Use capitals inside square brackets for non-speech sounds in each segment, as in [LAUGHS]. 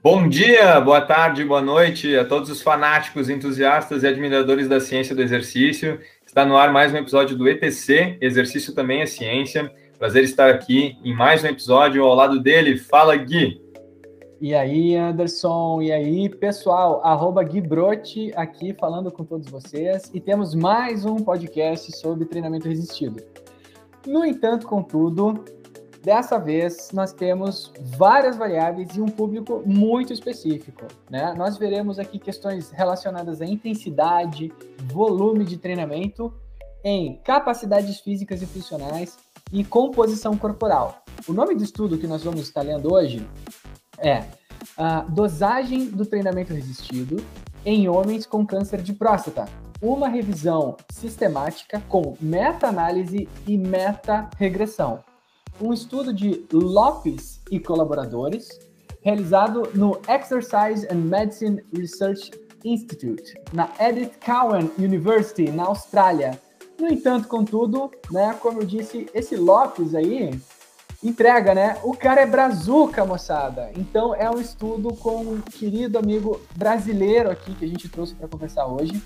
Bom dia, boa tarde, boa noite a todos os fanáticos, entusiastas e admiradores da ciência do exercício. Está no ar mais um episódio do ETC, Exercício também é Ciência. Prazer estar aqui em mais um episódio ao lado dele. Fala, Gui! E aí, Anderson, e aí, pessoal, arroba Gui Brotti aqui falando com todos vocês e temos mais um podcast sobre treinamento resistido. No entanto, contudo, Dessa vez, nós temos várias variáveis e um público muito específico. Né? Nós veremos aqui questões relacionadas à intensidade, volume de treinamento, em capacidades físicas e funcionais e composição corporal. O nome do estudo que nós vamos estar lendo hoje é a dosagem do treinamento resistido em homens com câncer de próstata. Uma revisão sistemática com meta-análise e meta-regressão um estudo de Lopes e colaboradores, realizado no Exercise and Medicine Research Institute, na Edith Cowan University, na Austrália. No entanto, contudo, né, como eu disse, esse Lopes aí entrega, né? O cara é brazuca, moçada. Então é um estudo com um querido amigo brasileiro aqui que a gente trouxe para conversar hoje.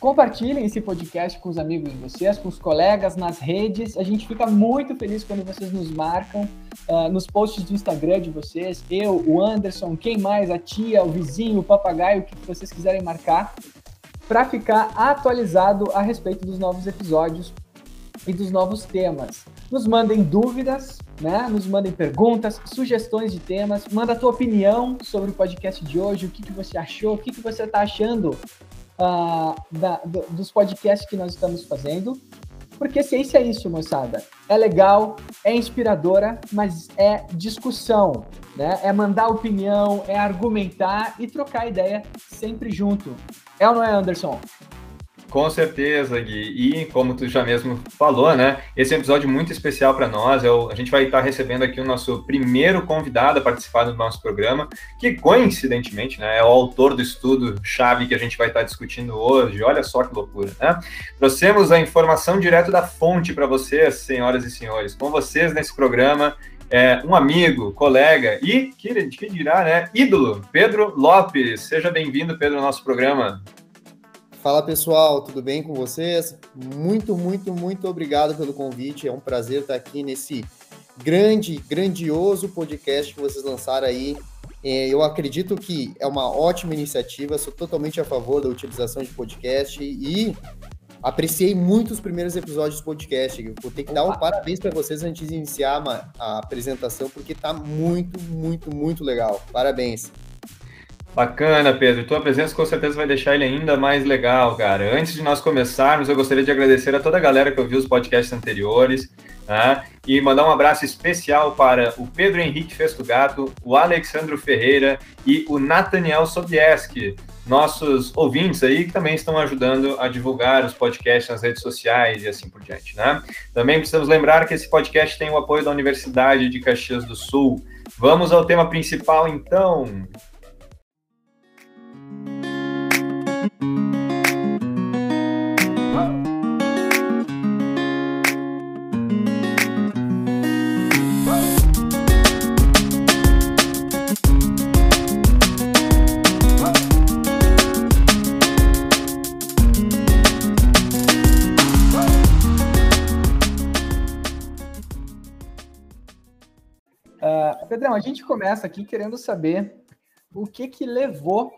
Compartilhem esse podcast com os amigos de vocês, com os colegas nas redes. A gente fica muito feliz quando vocês nos marcam uh, nos posts do Instagram de vocês. Eu, o Anderson, quem mais? A tia, o vizinho, o papagaio, o que vocês quiserem marcar, para ficar atualizado a respeito dos novos episódios e dos novos temas. Nos mandem dúvidas, né? Nos mandem perguntas, sugestões de temas, manda a tua opinião sobre o podcast de hoje, o que, que você achou, o que, que você está achando uh, da, do, dos podcasts que nós estamos fazendo. Porque ciência é isso, moçada. É legal, é inspiradora, mas é discussão, né? É mandar opinião, é argumentar e trocar ideia sempre junto. É ou não é, Anderson? Com certeza, Gui. E como tu já mesmo falou, né? Esse é um episódio muito especial para nós. Eu, a gente vai estar recebendo aqui o nosso primeiro convidado a participar do nosso programa, que coincidentemente né, é o autor do estudo chave que a gente vai estar discutindo hoje. Olha só que loucura, né? Trouxemos a informação direto da fonte para vocês, senhoras e senhores. Com vocês nesse programa, é, um amigo, colega e, que, que dirá, né? Ídolo, Pedro Lopes. Seja bem-vindo, Pedro, ao nosso programa. Fala pessoal, tudo bem com vocês? Muito, muito, muito obrigado pelo convite. É um prazer estar aqui nesse grande, grandioso podcast que vocês lançaram aí. É, eu acredito que é uma ótima iniciativa, sou totalmente a favor da utilização de podcast e apreciei muito os primeiros episódios do podcast. Vou ter que dar um parabéns para vocês antes de iniciar a apresentação, porque está muito, muito, muito legal. Parabéns. Bacana, Pedro. Tua presença com certeza vai deixar ele ainda mais legal, cara. Antes de nós começarmos, eu gostaria de agradecer a toda a galera que ouviu os podcasts anteriores né? e mandar um abraço especial para o Pedro Henrique Festugato, o Alexandro Ferreira e o Nathaniel Sobieski, nossos ouvintes aí que também estão ajudando a divulgar os podcasts nas redes sociais e assim por diante, né? Também precisamos lembrar que esse podcast tem o apoio da Universidade de Caxias do Sul. Vamos ao tema principal, então. Pedrão, a gente começa aqui querendo saber o que que levou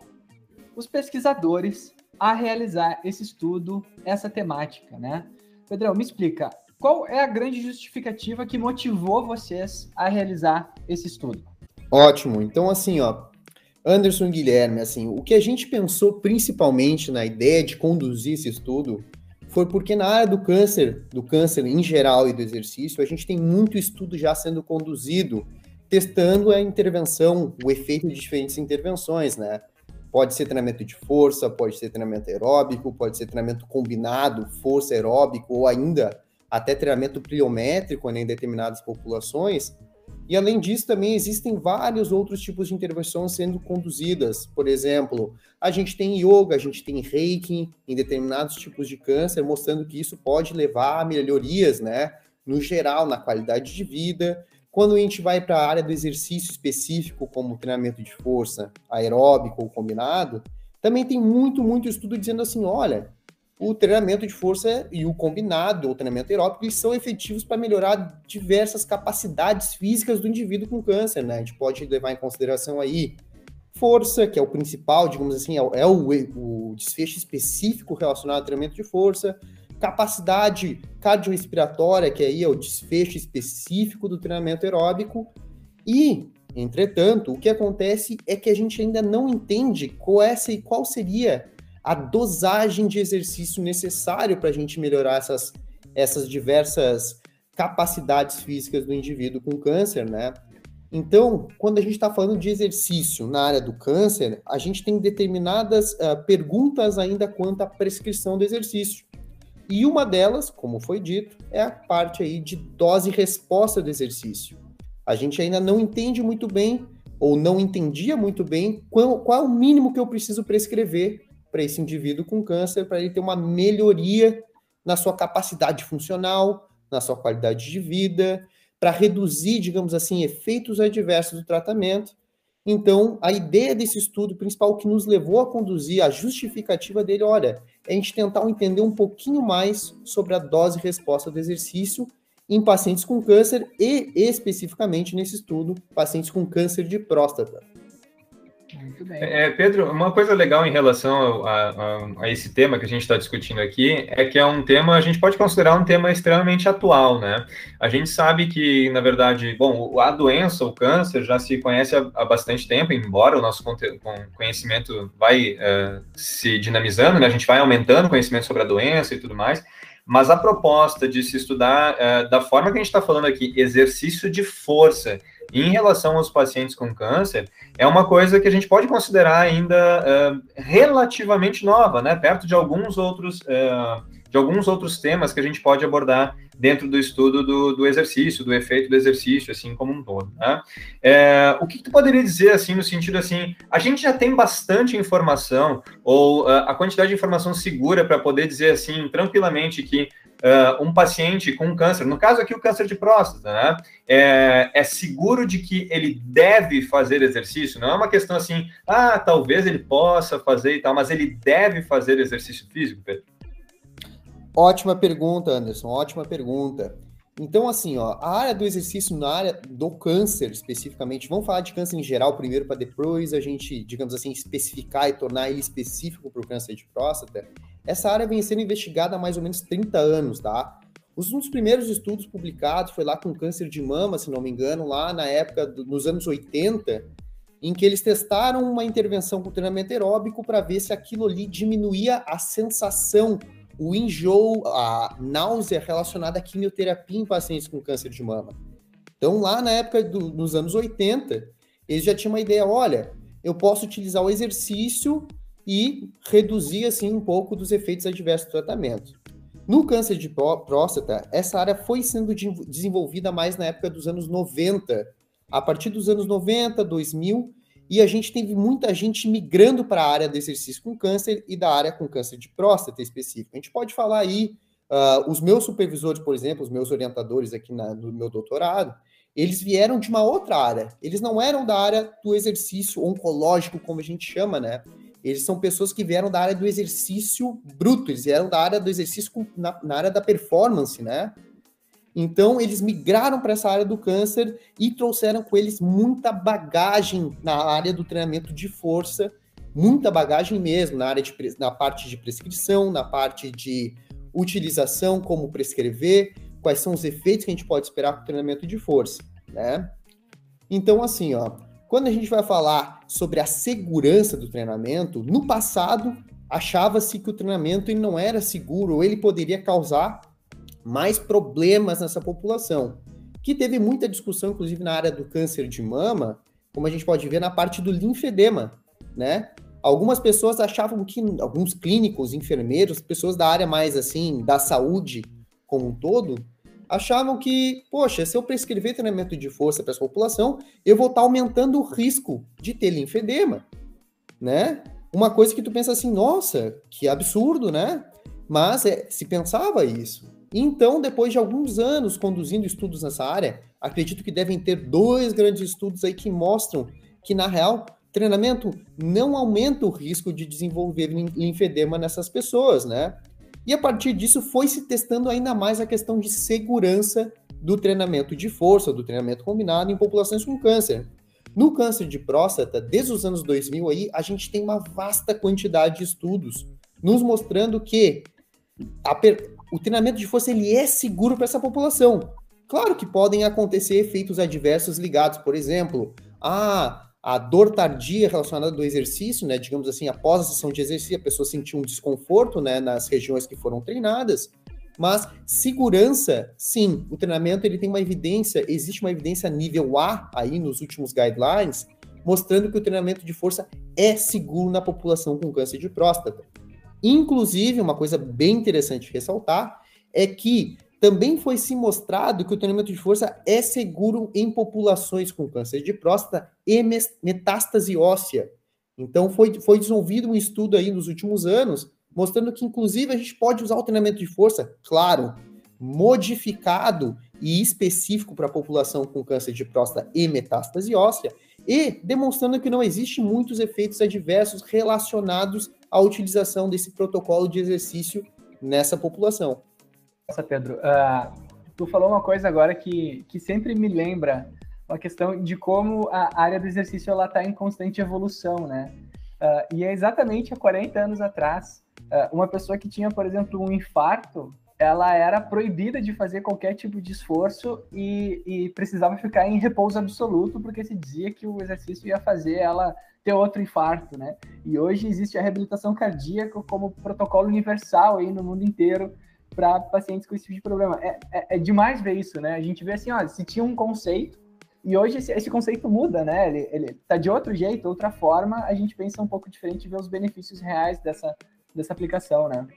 os pesquisadores a realizar esse estudo, essa temática, né? Pedrão, me explica, qual é a grande justificativa que motivou vocês a realizar esse estudo? Ótimo. Então, assim, ó, Anderson Guilherme, assim, o que a gente pensou principalmente na ideia de conduzir esse estudo foi porque na área do câncer, do câncer em geral e do exercício, a gente tem muito estudo já sendo conduzido testando a intervenção, o efeito de diferentes intervenções, né? Pode ser treinamento de força, pode ser treinamento aeróbico, pode ser treinamento combinado, força aeróbico, ou ainda até treinamento pliométrico né, em determinadas populações. E além disso, também existem vários outros tipos de intervenções sendo conduzidas. Por exemplo, a gente tem yoga, a gente tem reiki em determinados tipos de câncer, mostrando que isso pode levar a melhorias, né? No geral, na qualidade de vida. Quando a gente vai para a área do exercício específico, como treinamento de força, aeróbico ou combinado, também tem muito, muito estudo dizendo assim: olha, o treinamento de força e o combinado, o treinamento aeróbico, eles são efetivos para melhorar diversas capacidades físicas do indivíduo com câncer, né? A gente pode levar em consideração aí força, que é o principal, digamos assim, é o, é o desfecho específico relacionado ao treinamento de força, capacidade cardiorrespiratória, que aí é o desfecho específico do treinamento aeróbico, e, entretanto, o que acontece é que a gente ainda não entende qual, é, qual seria a dosagem de exercício necessário para a gente melhorar essas, essas diversas capacidades físicas do indivíduo com câncer, né? Então, quando a gente está falando de exercício na área do câncer, a gente tem determinadas uh, perguntas ainda quanto à prescrição do exercício. E uma delas, como foi dito, é a parte aí de dose-resposta do exercício. A gente ainda não entende muito bem, ou não entendia muito bem, qual, qual é o mínimo que eu preciso prescrever para esse indivíduo com câncer, para ele ter uma melhoria na sua capacidade funcional, na sua qualidade de vida, para reduzir, digamos assim, efeitos adversos do tratamento então, a ideia desse estudo principal que nos levou a conduzir a justificativa dele, olha, é a gente tentar entender um pouquinho mais sobre a dose resposta do exercício em pacientes com câncer e, especificamente nesse estudo, pacientes com câncer de próstata. Muito bem. É, Pedro, uma coisa legal em relação a, a, a esse tema que a gente está discutindo aqui é que é um tema, a gente pode considerar um tema extremamente atual, né? A gente sabe que, na verdade, bom, a doença, o câncer, já se conhece há, há bastante tempo, embora o nosso conhecimento vai uh, se dinamizando, né? A gente vai aumentando o conhecimento sobre a doença e tudo mais, mas a proposta de se estudar uh, da forma que a gente está falando aqui, exercício de força, em relação aos pacientes com câncer, é uma coisa que a gente pode considerar ainda uh, relativamente nova, né? Perto de alguns outros uh, de alguns outros temas que a gente pode abordar dentro do estudo do, do exercício, do efeito do exercício, assim como um todo. Né? É, o que, que, tu poderia dizer, assim, no sentido assim, a gente já tem bastante informação, ou uh, a quantidade de informação segura para poder dizer, assim, tranquilamente que uh, um paciente com câncer, no caso aqui o câncer de próstata, né, é, é, seguro de que ele deve fazer exercício? Não é uma questão assim, ah, talvez ele possa fazer e tal, mas ele deve fazer exercício físico, Pedro? Ótima pergunta, Anderson, ótima pergunta. Então, assim, ó, a área do exercício na área do câncer, especificamente, vamos falar de câncer em geral primeiro, para depois a gente, digamos assim, especificar e tornar ele específico para o câncer de próstata. Essa área vem sendo investigada há mais ou menos 30 anos, tá? Um dos primeiros estudos publicados foi lá com câncer de mama, se não me engano, lá na época, do, nos anos 80, em que eles testaram uma intervenção com treinamento aeróbico para ver se aquilo ali diminuía a sensação, o enjoo, a náusea relacionada à quimioterapia em pacientes com câncer de mama. Então, lá na época do, dos anos 80, eles já tinham uma ideia: olha, eu posso utilizar o exercício e reduzir assim um pouco dos efeitos adversos do tratamento. No câncer de próstata, essa área foi sendo desenvolvida mais na época dos anos 90, a partir dos anos 90, 2000, e a gente teve muita gente migrando para a área do exercício com câncer e da área com câncer de próstata específico. A gente pode falar aí, uh, os meus supervisores, por exemplo, os meus orientadores aqui na, no meu doutorado, eles vieram de uma outra área. Eles não eram da área do exercício oncológico, como a gente chama, né? Eles são pessoas que vieram da área do exercício bruto, eles vieram da área do exercício na, na área da performance, né? Então, eles migraram para essa área do câncer e trouxeram com eles muita bagagem na área do treinamento de força, muita bagagem mesmo, na área de, na parte de prescrição, na parte de utilização, como prescrever, quais são os efeitos que a gente pode esperar com o treinamento de força, né? Então, assim, ó, quando a gente vai falar sobre a segurança do treinamento, no passado achava-se que o treinamento não era seguro, ou ele poderia causar mais problemas nessa população. Que teve muita discussão, inclusive na área do câncer de mama, como a gente pode ver na parte do linfedema, né? algumas pessoas achavam que, alguns clínicos, enfermeiros, pessoas da área mais assim, da saúde como um todo, achavam que, poxa, se eu prescrever treinamento de força para essa população, eu vou estar tá aumentando o risco de ter linfedema, né? Uma coisa que tu pensa assim, nossa, que absurdo, né? Mas é, se pensava isso. Então, depois de alguns anos conduzindo estudos nessa área, acredito que devem ter dois grandes estudos aí que mostram que, na real, treinamento não aumenta o risco de desenvolver linfedema nessas pessoas, né? E a partir disso foi se testando ainda mais a questão de segurança do treinamento de força, do treinamento combinado em populações com câncer. No câncer de próstata, desde os anos 2000 aí, a gente tem uma vasta quantidade de estudos nos mostrando que per... o treinamento de força ele é seguro para essa população. Claro que podem acontecer efeitos adversos ligados, por exemplo, a a dor tardia relacionada do exercício, né, digamos assim, após a sessão de exercício, a pessoa sentiu um desconforto, né, nas regiões que foram treinadas, mas segurança, sim, o treinamento ele tem uma evidência, existe uma evidência nível A aí nos últimos guidelines, mostrando que o treinamento de força é seguro na população com câncer de próstata. Inclusive, uma coisa bem interessante ressaltar é que também foi se mostrado que o treinamento de força é seguro em populações com câncer de próstata e metástase óssea. Então, foi, foi desenvolvido um estudo aí nos últimos anos, mostrando que, inclusive, a gente pode usar o treinamento de força, claro, modificado e específico para a população com câncer de próstata e metástase óssea, e demonstrando que não existe muitos efeitos adversos relacionados à utilização desse protocolo de exercício nessa população. Nossa, Pedro, uh, tu falou uma coisa agora que, que sempre me lembra uma questão de como a área do exercício ela está em constante evolução, né? Uh, e é exatamente há 40 anos atrás, uh, uma pessoa que tinha, por exemplo, um infarto, ela era proibida de fazer qualquer tipo de esforço e, e precisava ficar em repouso absoluto, porque se dizia que o exercício ia fazer ela ter outro infarto, né? E hoje existe a reabilitação cardíaca como protocolo universal aí no mundo inteiro para pacientes com esse tipo de problema. É, é, é, demais ver isso, né? A gente vê assim, ó, se tinha um conceito, e hoje esse, esse, conceito muda, né? Ele, ele tá de outro jeito, outra forma, a gente pensa um pouco diferente e vê os benefícios reais dessa, dessa aplicação, né?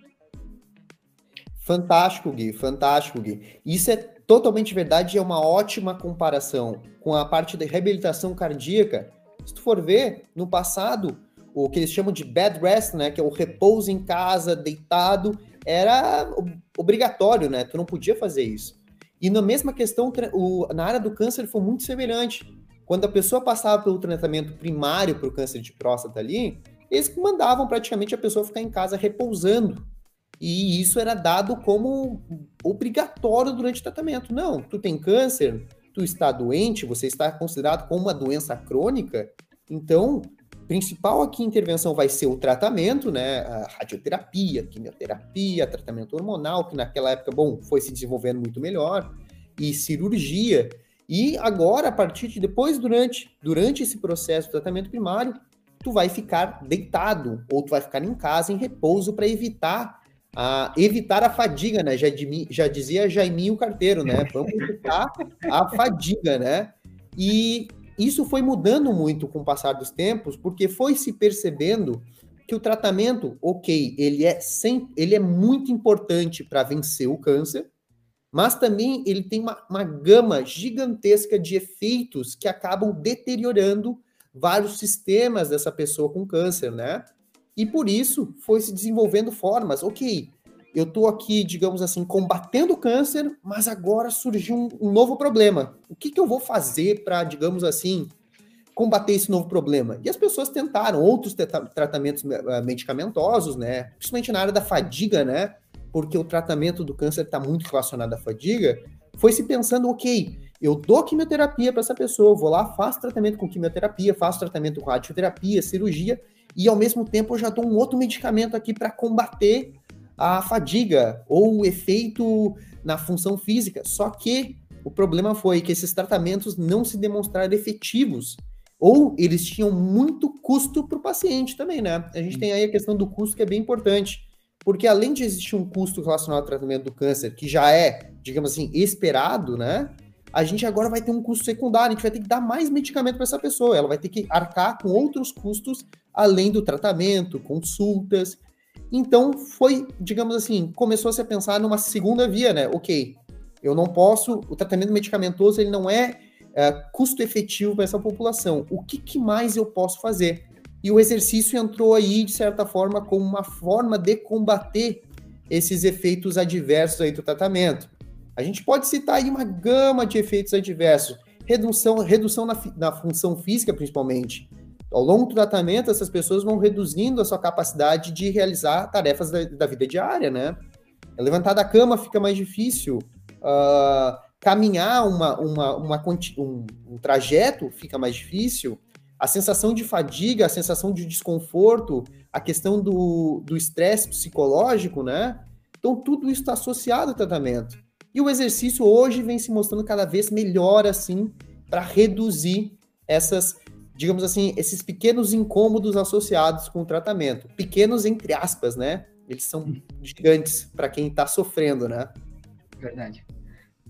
Fantástico, Gui, fantástico, Gui. Isso é totalmente verdade e é uma ótima comparação com a parte da reabilitação cardíaca. Se tu for ver, no passado, o que eles chamam de bed rest, né, que é o repouso em casa, deitado, era obrigatório, né? Tu não podia fazer isso. E na mesma questão, o, na área do câncer foi muito semelhante. Quando a pessoa passava pelo tratamento primário para o câncer de próstata ali, eles mandavam praticamente a pessoa ficar em casa repousando. E isso era dado como obrigatório durante o tratamento. Não, tu tem câncer, tu está doente, você está considerado como uma doença crônica, então principal aqui intervenção vai ser o tratamento, né? A radioterapia, quimioterapia, tratamento hormonal, que naquela época, bom, foi se desenvolvendo muito melhor, e cirurgia. E agora, a partir de depois, durante, durante esse processo de tratamento primário, tu vai ficar deitado, ou tu vai ficar em casa em repouso para evitar a, evitar a fadiga, né? Já, já dizia Jaiminho Carteiro, né? Vamos evitar a fadiga, né? E isso foi mudando muito com o passar dos tempos, porque foi se percebendo que o tratamento, ok, ele é, sem, ele é muito importante para vencer o câncer, mas também ele tem uma, uma gama gigantesca de efeitos que acabam deteriorando vários sistemas dessa pessoa com câncer, né? E por isso foi se desenvolvendo formas, ok, eu estou aqui, digamos assim, combatendo o câncer, mas agora surgiu um, novo problema. O que, que eu vou fazer para, digamos assim, combater esse novo problema? E as pessoas tentaram outros tratamentos eh, medicamentosos, né? Principalmente na área da fadiga, né? Porque o tratamento do câncer está muito relacionado à fadiga. Foi se pensando, ok, eu dou quimioterapia para essa pessoa, vou lá, faço tratamento com quimioterapia, faço tratamento com radioterapia, cirurgia, e ao mesmo tempo eu já dou um outro medicamento aqui para combater a fadiga ou o efeito na função física. Só que o problema foi que esses tratamentos não se demonstraram efetivos ou eles tinham muito custo para o paciente também, né? A gente tem aí a questão do custo que é bem importante, porque além de existir um custo relacionado ao tratamento do câncer, que já é, digamos assim, esperado, né? a gente agora vai ter um custo secundário, a gente vai ter que dar mais medicamento para essa pessoa, ela vai ter que arcar com outros custos além do tratamento, consultas. Então foi, digamos assim, começou a se pensar numa segunda via, né? Ok, eu não posso, o tratamento medicamentoso ele não é, é custo efetivo para essa população. O que, que mais eu posso fazer? E o exercício entrou aí, de certa forma, como uma forma de combater esses efeitos adversos aí do tratamento. A gente pode citar aí uma gama de efeitos adversos. Redução, redução na, na função física, principalmente. Ao longo do tratamento, essas pessoas vão reduzindo a sua capacidade de realizar tarefas da, da vida diária, né? Levantar da cama fica mais difícil. Uh, caminhar uma, uma, uma um, um, trajeto fica mais difícil. A sensação de fadiga, a sensação de desconforto, a questão do estresse psicológico, né? Então, tudo isso está associado ao tratamento. E o exercício hoje vem se mostrando cada vez melhor, assim, para reduzir essas, digamos assim, esses pequenos incômodos associados com o tratamento. Pequenos, entre aspas, né? Eles são gigantes para quem está sofrendo, né? Verdade.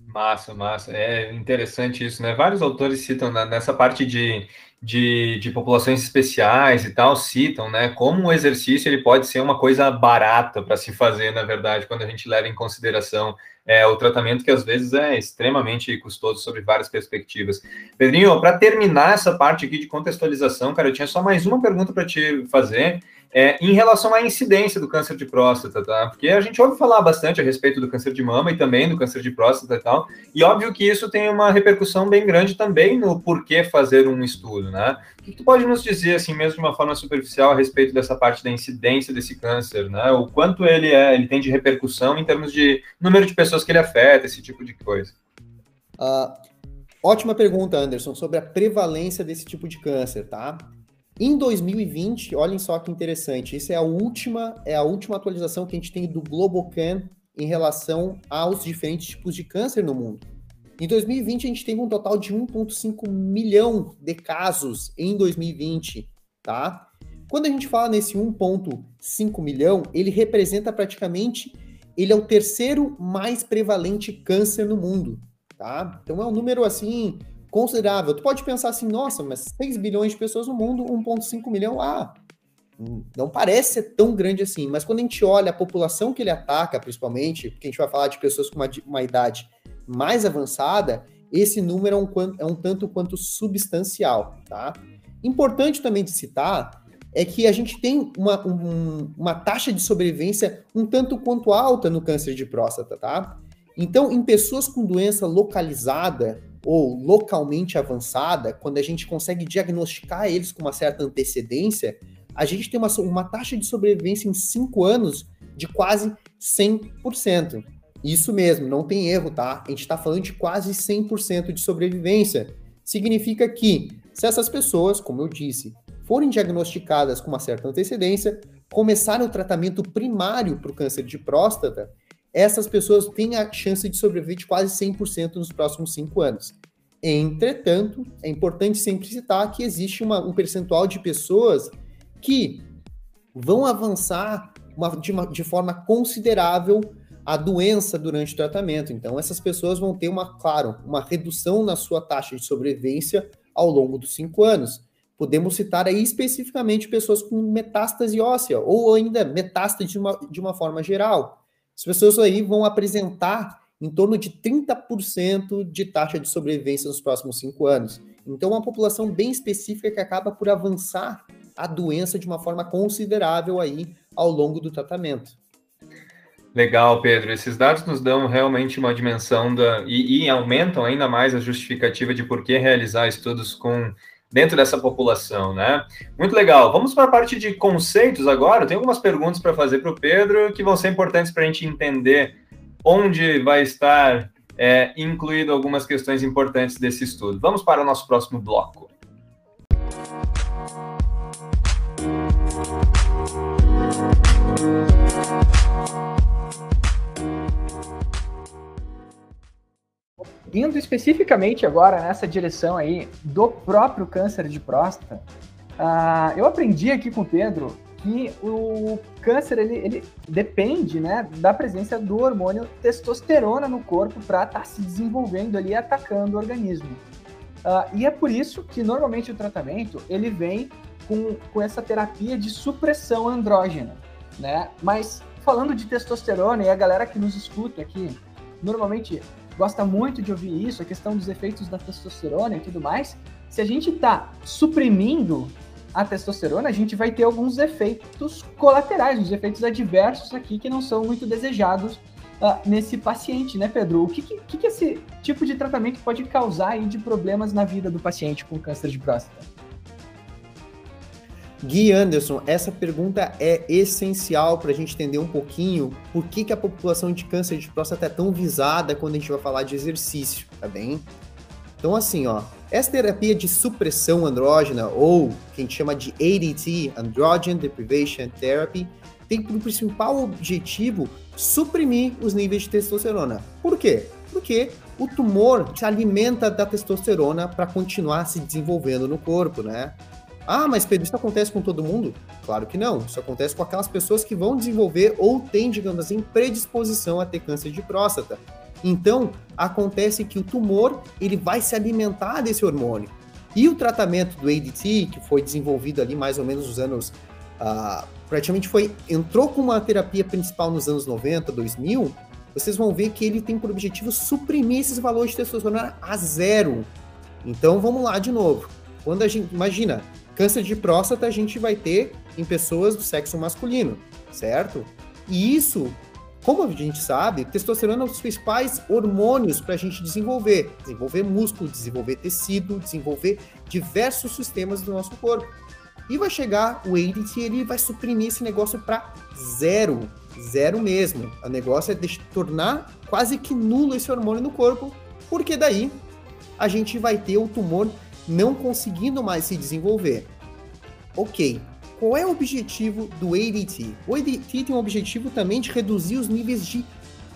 Massa, massa. É interessante isso, né? Vários autores citam nessa parte de de, de populações especiais e tal citam, né, como o exercício ele pode ser uma coisa barata para se fazer, na verdade, quando a gente leva em consideração é, o tratamento que às vezes é extremamente custoso sobre várias perspectivas. Pedrinho, para terminar essa parte aqui de contextualização, cara, eu tinha só mais uma pergunta para te fazer, é, em relação à incidência do câncer de próstata, tá? Porque a gente ouve falar bastante a respeito do câncer de mama e também do câncer de próstata e tal, e óbvio que isso tem uma repercussão bem grande também no porquê fazer um estudo, né? O que tu pode nos dizer, assim, mesmo de uma forma superficial, a respeito dessa parte da incidência desse câncer, né? O quanto ele é, ele tem de repercussão em termos de número de pessoas que ele afeta, esse tipo de coisa? Uh, ótima pergunta, Anderson, sobre a prevalência desse tipo de câncer, tá? Em 2020, olhem só que interessante, isso é a última, é a última atualização que a gente tem do Globocan em relação aos diferentes tipos de câncer no mundo. Em 2020, a gente teve um total de 1,5 milhão de casos em 2020, tá? Quando a gente fala nesse 1,5 milhão, ele representa praticamente, ele é o terceiro mais prevalente câncer no mundo, tá? Então é um número assim considerável. Tu pode pensar assim, nossa, mas 6 bilhões de pessoas no mundo, 1,5 milhão, ah, não parece ser tão grande assim. Mas quando a gente olha a população que ele ataca, principalmente, porque a gente vai falar de pessoas com uma, uma idade mais avançada, esse número é um, é um tanto quanto substancial, tá? Importante também de citar é que a gente tem uma, um, uma taxa de sobrevivência um tanto quanto alta no câncer de próstata, tá? Então, em pessoas com doença localizada, ou localmente avançada, quando a gente consegue diagnosticar eles com uma certa antecedência, a gente tem uma, uma taxa de sobrevivência em 5 anos de quase 100%. Isso mesmo, não tem erro, tá? A gente está falando de quase 100% de sobrevivência. Significa que, se essas pessoas, como eu disse, forem diagnosticadas com uma certa antecedência, começarem o tratamento primário para o câncer de próstata, essas pessoas têm a chance de sobreviver de quase 100% nos próximos cinco anos. Entretanto, é importante sempre citar que existe uma, um percentual de pessoas que vão avançar uma, de, uma, de forma considerável a doença durante o tratamento. Então, essas pessoas vão ter uma, claro, uma redução na sua taxa de sobrevivência ao longo dos cinco anos. Podemos citar aí especificamente pessoas com metástase óssea, ou ainda metástase de uma, de uma forma geral. As pessoas aí vão apresentar em torno de 30% de taxa de sobrevivência nos próximos cinco anos. Então, é uma população bem específica que acaba por avançar a doença de uma forma considerável aí ao longo do tratamento. Legal, Pedro. Esses dados nos dão realmente uma dimensão da e, e aumentam ainda mais a justificativa de por que realizar estudos com dentro dessa população, né? Muito legal. Vamos para a parte de conceitos agora. Tem algumas perguntas para fazer para o Pedro que vão ser importantes para a gente entender onde vai estar é, incluído algumas questões importantes desse estudo. Vamos para o nosso próximo bloco. Indo especificamente agora nessa direção aí do próprio câncer de próstata, uh, eu aprendi aqui com o Pedro que o câncer ele, ele depende né, da presença do hormônio testosterona no corpo para estar tá se desenvolvendo ali, atacando o organismo. Uh, e é por isso que normalmente o tratamento ele vem com, com essa terapia de supressão andrógena, né? Mas falando de testosterona e a galera que nos escuta aqui, normalmente gosta muito de ouvir isso, a questão dos efeitos da testosterona e tudo mais. Se a gente está suprimindo a testosterona, a gente vai ter alguns efeitos colaterais, uns efeitos adversos aqui que não são muito desejados uh, nesse paciente, né, Pedro? O que, que, que esse tipo de tratamento pode causar aí de problemas na vida do paciente com câncer de próstata? Gui Anderson, essa pergunta é essencial para a gente entender um pouquinho por que, que a população de câncer de próstata é tão visada quando a gente vai falar de exercício, tá bem? Então, assim, ó, essa terapia de supressão andrógena, ou que a gente chama de ADT, Androgen Deprivation Therapy, tem como principal objetivo suprimir os níveis de testosterona. Por quê? Porque o tumor se alimenta da testosterona para continuar se desenvolvendo no corpo, né? Ah, mas Pedro, isso acontece com todo mundo? Claro que não. Isso acontece com aquelas pessoas que vão desenvolver ou têm, digamos assim, predisposição a ter câncer de próstata. Então, acontece que o tumor ele vai se alimentar desse hormônio. E o tratamento do ADT, que foi desenvolvido ali mais ou menos nos anos. Uh, praticamente foi. entrou com uma terapia principal nos anos 90, 2000. Vocês vão ver que ele tem por objetivo suprimir esses valores de testosterona a zero. Então, vamos lá de novo. Quando a gente. Imagina, Câncer de próstata a gente vai ter em pessoas do sexo masculino, certo? E isso, como a gente sabe, testosterona é um dos principais hormônios para a gente desenvolver. Desenvolver músculo, desenvolver tecido, desenvolver diversos sistemas do nosso corpo. E vai chegar o ADT, ele vai suprimir esse negócio para zero. Zero mesmo. O negócio é tornar quase que nulo esse hormônio no corpo, porque daí a gente vai ter o tumor não conseguindo mais se desenvolver. Ok, qual é o objetivo do ADT? O ADT tem um objetivo também de reduzir os níveis de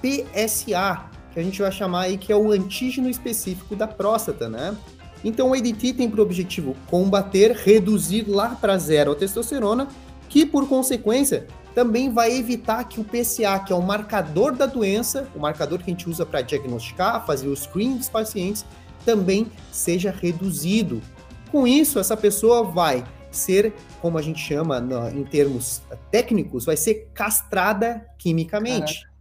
PSA, que a gente vai chamar aí que é o antígeno específico da próstata, né? Então o ADT tem por objetivo combater, reduzir lá para zero a testosterona, que por consequência também vai evitar que o PSA, que é o marcador da doença, o marcador que a gente usa para diagnosticar, fazer o screening dos pacientes, também seja reduzido. Com isso, essa pessoa vai ser, como a gente chama no, em termos técnicos, vai ser castrada quimicamente. Caraca.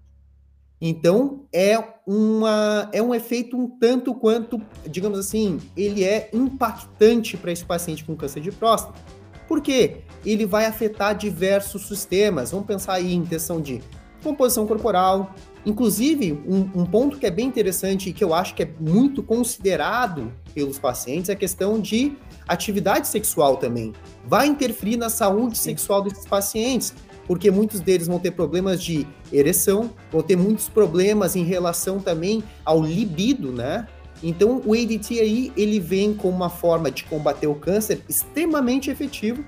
Então, é, uma, é um efeito um tanto quanto, digamos assim, ele é impactante para esse paciente com câncer de próstata. Por quê? Ele vai afetar diversos sistemas. Vamos pensar aí em questão de composição corporal, Inclusive, um, um, ponto que é bem interessante e que eu acho que é muito considerado pelos pacientes é a questão de atividade sexual também. Vai interferir na saúde sexual desses pacientes, porque muitos deles vão ter problemas de ereção, vão ter muitos problemas em relação também ao libido, né? Então, o ADT aí, ele vem como uma forma de combater o câncer extremamente efetivo,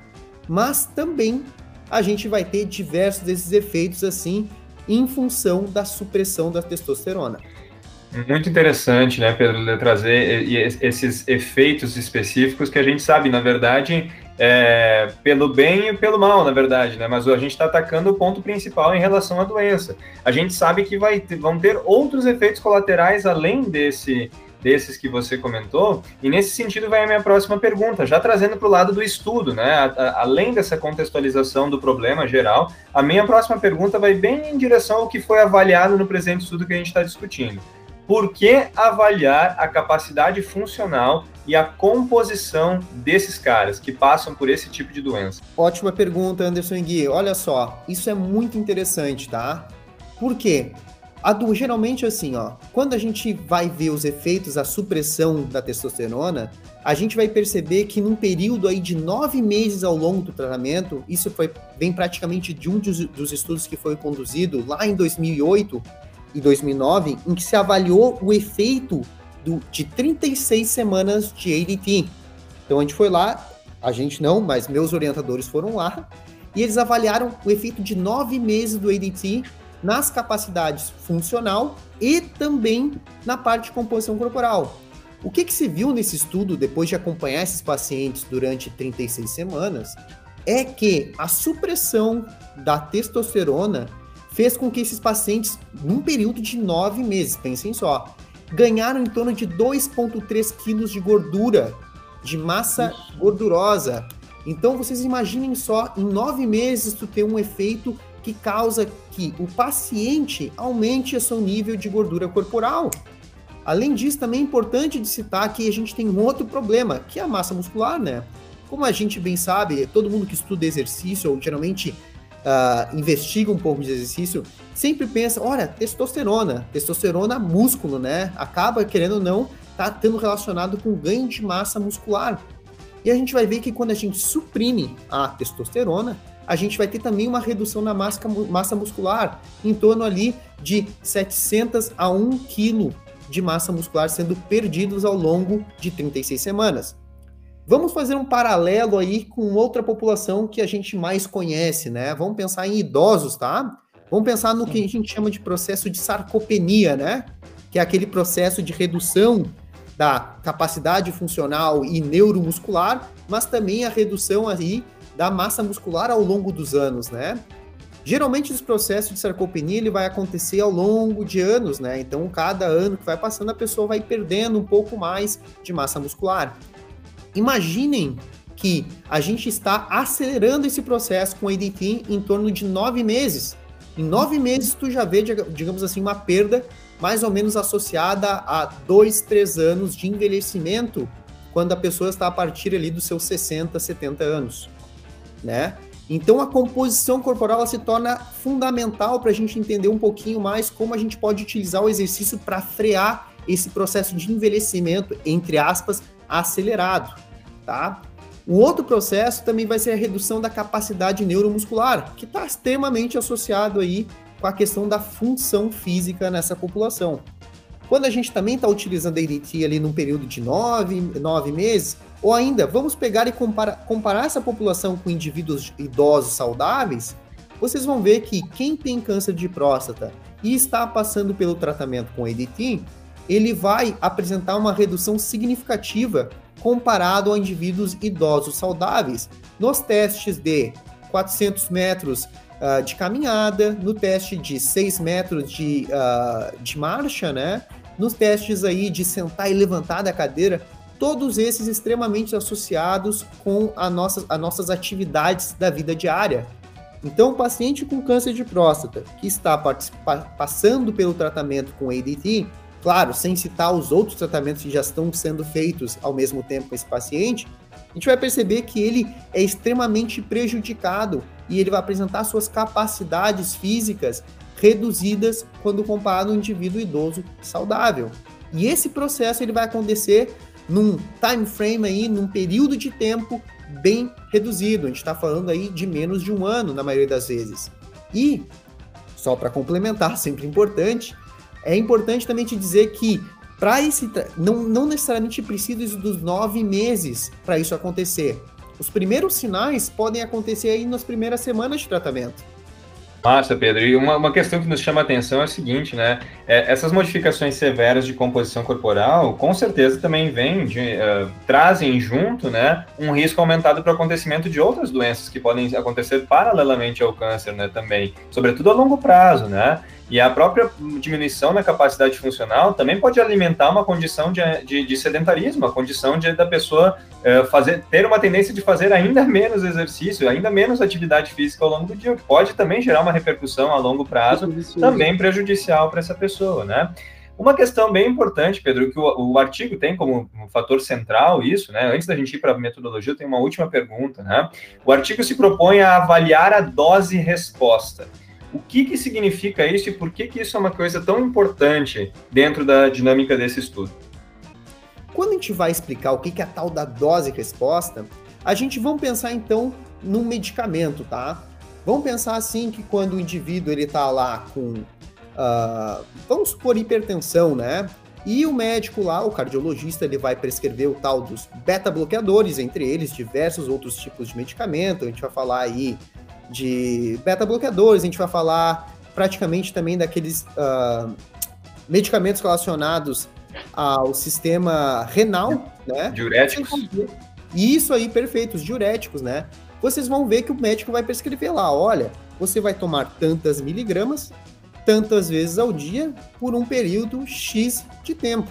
mas também a gente vai ter diversos desses efeitos assim em função da supressão da testosterona. Muito interessante, né, Pedro, trazer esses efeitos específicos que a gente sabe, na verdade, é, pelo bem e pelo mal, na verdade, né? Mas a gente está atacando o ponto principal em relação à doença. A gente sabe que vai vão ter outros efeitos colaterais além desse desses que você comentou, e nesse sentido vai a minha próxima pergunta, já trazendo para o lado do estudo, né? A, a, além dessa contextualização do problema geral, a minha próxima pergunta vai bem em direção ao que foi avaliado no presente estudo que a gente está discutindo. Por que avaliar a capacidade funcional e a composição desses caras que passam por esse tipo de doença? Ótima pergunta, Anderson Gui. Olha só, isso é muito interessante, tá? Por quê? A do, geralmente assim, ó, quando a gente vai ver os efeitos, a supressão da testosterona, a gente vai perceber que num período aí de nove meses ao longo do tratamento, isso foi vem praticamente de um dos, dos estudos que foi conduzido lá em 2008 e 2009, em que se avaliou o efeito do, de 36 semanas de ADT. Então a gente foi lá, a gente não, mas meus orientadores foram lá, e eles avaliaram o efeito de nove meses do ADT nas capacidades funcional e também na parte de composição corporal. O que, que se viu nesse estudo, depois de acompanhar esses pacientes durante 36 semanas, é que a supressão da testosterona fez com que esses pacientes, num período de nove meses, pensem só, ganharam em torno de 2,3 quilos de gordura, de massa gordurosa. Então vocês imaginem só, em nove meses tu ter um efeito que causa que o paciente aumente o seu nível de gordura corporal. Além disso, também é importante de citar que a gente tem um outro problema, que é a massa muscular, né? Como a gente bem sabe, todo mundo que estuda exercício, ou geralmente uh, investiga um pouco de exercício, sempre pensa, olha, testosterona, testosterona músculo, né? Acaba, querendo ou não, tá tendo relacionado com ganho de massa muscular. E a gente vai ver que quando a gente suprime a testosterona, a gente vai ter também uma redução na massa, massa muscular, em torno ali de 700 a 1 quilo de massa muscular sendo perdidos ao longo de 36 semanas. Vamos fazer um paralelo aí com outra população que a gente mais conhece, né? Vamos pensar em idosos, tá? Vamos pensar no que a gente chama de processo de sarcopenia, né? Que é aquele processo de redução da capacidade funcional e neuromuscular, mas também a redução aí da massa muscular ao longo dos anos, né? Geralmente esse processo de sarcopenia ele vai acontecer ao longo de anos, né? Então, cada ano que vai passando, a pessoa vai perdendo um pouco mais de massa muscular. Imaginem que a gente está acelerando esse processo com ADT em torno de nove meses. Em nove meses, tu já vê, digamos assim, uma perda mais ou menos associada a dois, três anos de envelhecimento, quando a pessoa está a partir ali dos seus 60, 70 anos, né? Então a composição corporal se torna fundamental para a gente entender um pouquinho mais como a gente pode utilizar o exercício para frear esse processo de envelhecimento, entre aspas, acelerado, tá? O outro processo também vai ser a redução da capacidade neuromuscular, que está extremamente associado aí com a questão da função física nessa população. Quando a gente também está utilizando a ADT ali num período de nove, nove meses, ou ainda, vamos pegar e compara, comparar essa população com indivíduos idosos saudáveis, vocês vão ver que quem tem câncer de próstata e está passando pelo tratamento com ADT, ele vai apresentar uma redução significativa comparado a indivíduos idosos saudáveis nos testes de 400 metros uh, de caminhada, no teste de 6 metros de, uh, de marcha, né? Nos testes aí de sentar e levantar da cadeira, todos esses extremamente associados com a nossa, as nossas atividades da vida diária. Então, o paciente com câncer de próstata que está passando pelo tratamento com ADT, claro, sem citar os outros tratamentos que já estão sendo feitos ao mesmo tempo com esse paciente, a gente vai perceber que ele é extremamente prejudicado e ele vai apresentar suas capacidades físicas reduzidas quando comparado a um indivíduo idoso saudável. E esse processo ele vai acontecer num time frame aí, num período de tempo bem reduzido. A gente está falando aí de menos de um ano na maioria das vezes. E só para complementar, [LAUGHS] sempre importante, é importante também te dizer que para esse não, não necessariamente precisa dos nove meses para isso acontecer. Os primeiros sinais podem acontecer aí nas primeiras semanas de tratamento. Massa, Pedro. E uma, uma questão que nos chama a atenção é a seguinte, né? É, essas modificações severas de composição corporal, com certeza também vêm, uh, trazem junto, né, um risco aumentado para o acontecimento de outras doenças que podem acontecer paralelamente ao câncer, né, também, sobretudo a longo prazo, né? E a própria diminuição na capacidade funcional também pode alimentar uma condição de, de, de sedentarismo, a condição de, da pessoa uh, fazer, ter uma tendência de fazer ainda menos exercício, ainda menos atividade física ao longo do dia, o que pode também gerar uma repercussão a longo prazo também prejudicial para essa pessoa, né? Uma questão bem importante, Pedro, que o, o artigo tem como um fator central isso, né? Antes da gente ir para a metodologia, tem uma última pergunta, né? O artigo se propõe a avaliar a dose-resposta. O que, que significa isso e por que, que isso é uma coisa tão importante dentro da dinâmica desse estudo? Quando a gente vai explicar o que, que é a tal da dose-resposta, a gente vamos pensar então num medicamento, tá? Vamos pensar assim que quando o indivíduo ele tá lá com, uh, vamos supor, hipertensão, né? E o médico lá, o cardiologista, ele vai prescrever o tal dos beta-bloqueadores, entre eles diversos outros tipos de medicamento. A gente vai falar aí de beta-bloqueadores, a gente vai falar praticamente também daqueles uh, medicamentos relacionados ao sistema renal, né? Diuréticos. Isso aí, perfeito, os diuréticos, né? vocês vão ver que o médico vai prescrever lá, olha, você vai tomar tantas miligramas, tantas vezes ao dia, por um período X de tempo,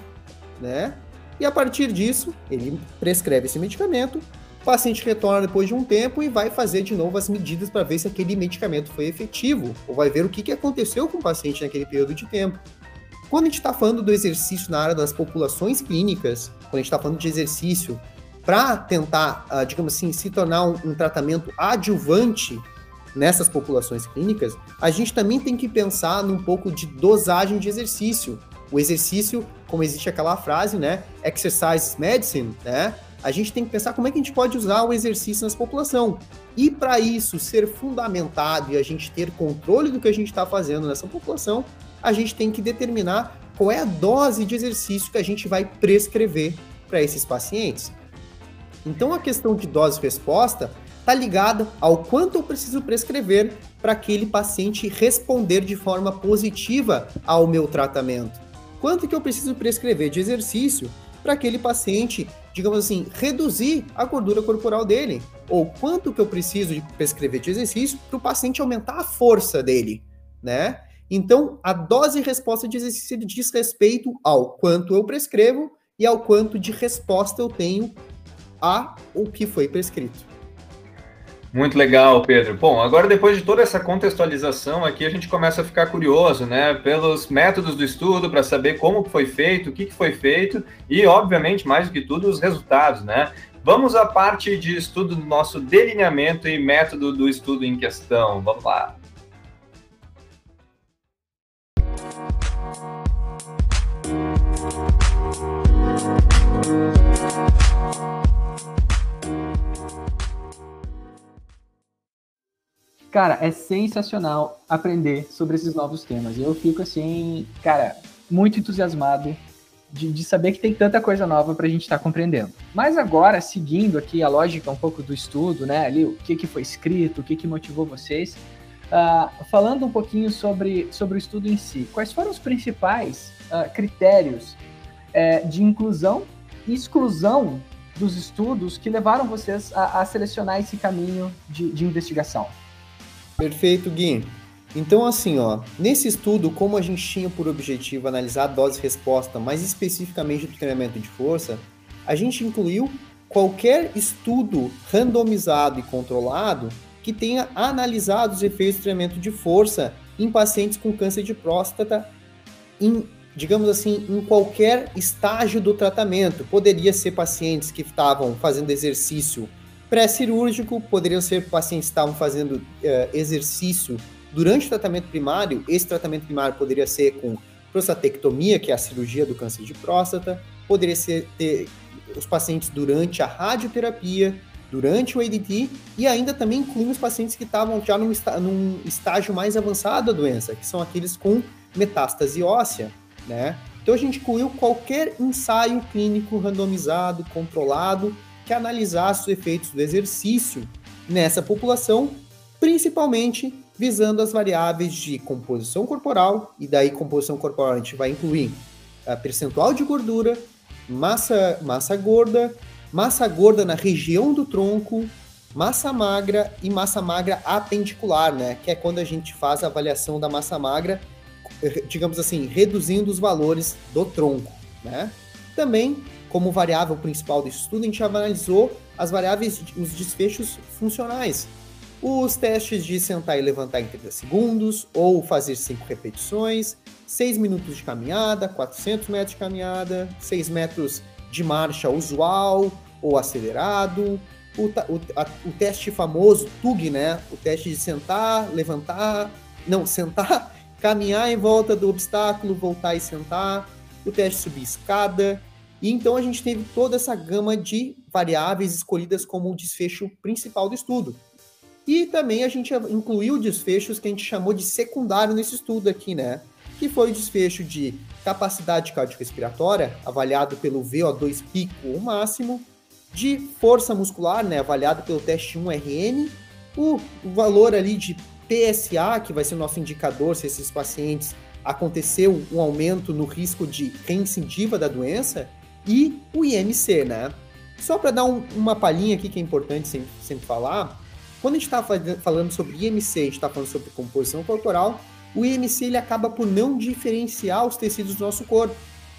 né? E a partir disso, ele prescreve esse medicamento, o paciente retorna depois de um tempo e vai fazer de novo as medidas para ver se aquele medicamento foi efetivo, ou vai ver o que, que aconteceu com o paciente naquele período de tempo. Quando a gente está falando do exercício na área das populações clínicas, quando a gente está falando de exercício para tentar, uh, digamos assim, se tornar um, um tratamento adjuvante nessas populações clínicas, a gente também tem que pensar num pouco de dosagem de exercício. O exercício, como existe aquela frase, né? Exercise medicine, né? A gente tem que pensar como é que a gente pode usar o exercício nessa população. E para isso ser fundamentado e a gente ter controle do que a gente está fazendo nessa população, a gente tem que determinar qual é a dose de exercício que a gente vai prescrever para esses pacientes. Então a questão de dose-resposta está ligada ao quanto eu preciso prescrever para aquele paciente responder de forma positiva ao meu tratamento. Quanto que eu preciso prescrever de exercício para aquele paciente, digamos assim, reduzir a gordura corporal dele? Ou quanto que eu preciso de prescrever de exercício para o paciente aumentar a força dele, né? Então, a dose e resposta de exercício diz respeito ao quanto eu prescrevo e ao quanto de resposta eu tenho a o que foi prescrito. Muito legal, Pedro. Bom, agora depois de toda essa contextualização aqui, a gente começa a ficar curioso, né, pelos métodos do estudo para saber como foi feito, o que foi feito e, obviamente, mais do que tudo, os resultados, né? Vamos à parte de estudo do nosso delineamento e método do estudo em questão. Vamos lá. Cara, é sensacional aprender sobre esses novos temas. Eu fico assim, cara, muito entusiasmado de, de saber que tem tanta coisa nova para a gente estar tá compreendendo. Mas agora, seguindo aqui a lógica um pouco do estudo, né? Ali, o que, que foi escrito, o que, que motivou vocês. Uh, falando um pouquinho sobre, sobre o estudo em si, quais foram os principais uh, critérios uh, de inclusão e exclusão dos estudos que levaram vocês a, a selecionar esse caminho de, de investigação? Perfeito, Gui. Então, assim, ó, nesse estudo, como a gente tinha por objetivo analisar a dose-resposta mais especificamente do treinamento de força, a gente incluiu qualquer estudo randomizado e controlado que tenha analisado os efeitos do treinamento de força em pacientes com câncer de próstata, em, digamos assim, em qualquer estágio do tratamento. Poderia ser pacientes que estavam fazendo exercício pré-cirúrgico, poderiam ser pacientes que estavam fazendo uh, exercício durante o tratamento primário. Esse tratamento primário poderia ser com prostatectomia, que é a cirurgia do câncer de próstata, poderia ser ter os pacientes durante a radioterapia, durante o ADT, e ainda também incluímos pacientes que estavam já num, num estágio mais avançado da doença, que são aqueles com metástase óssea, né? Então a gente incluiu qualquer ensaio clínico randomizado, controlado, que analisasse os efeitos do exercício nessa população, principalmente visando as variáveis de composição corporal, e daí composição corporal a gente vai incluir a percentual de gordura, massa, massa gorda, massa gorda na região do tronco, massa magra e massa magra apendicular, né? Que é quando a gente faz a avaliação da massa magra, digamos assim, reduzindo os valores do tronco, né? Também como variável principal desse estudo, a gente analisou as variáveis, os desfechos funcionais. Os testes de sentar e levantar em 30 segundos, ou fazer 5 repetições, 6 minutos de caminhada, 400 metros de caminhada, 6 metros de marcha usual ou acelerado, o, o, a, o teste famoso TUG, né? O teste de sentar, levantar, não, sentar, [LAUGHS] caminhar em volta do obstáculo, voltar e sentar, o teste subir escada, e então a gente teve toda essa gama de variáveis escolhidas como o desfecho principal do estudo. E também a gente incluiu desfechos que a gente chamou de secundário nesse estudo aqui, né? Que foi o desfecho de capacidade cardiorrespiratória, avaliado pelo VO2 pico ou máximo, de força muscular, né, avaliado pelo teste 1RN, o valor ali de PSA, que vai ser o nosso indicador se esses pacientes aconteceu um aumento no risco de reincidiva da doença, e o IMC, né? Só para dar um, uma palhinha aqui que é importante sempre, sempre falar, Quando a gente está falando sobre IMC, a gente está falando sobre composição corporal, o IMC ele acaba por não diferenciar os tecidos do nosso corpo.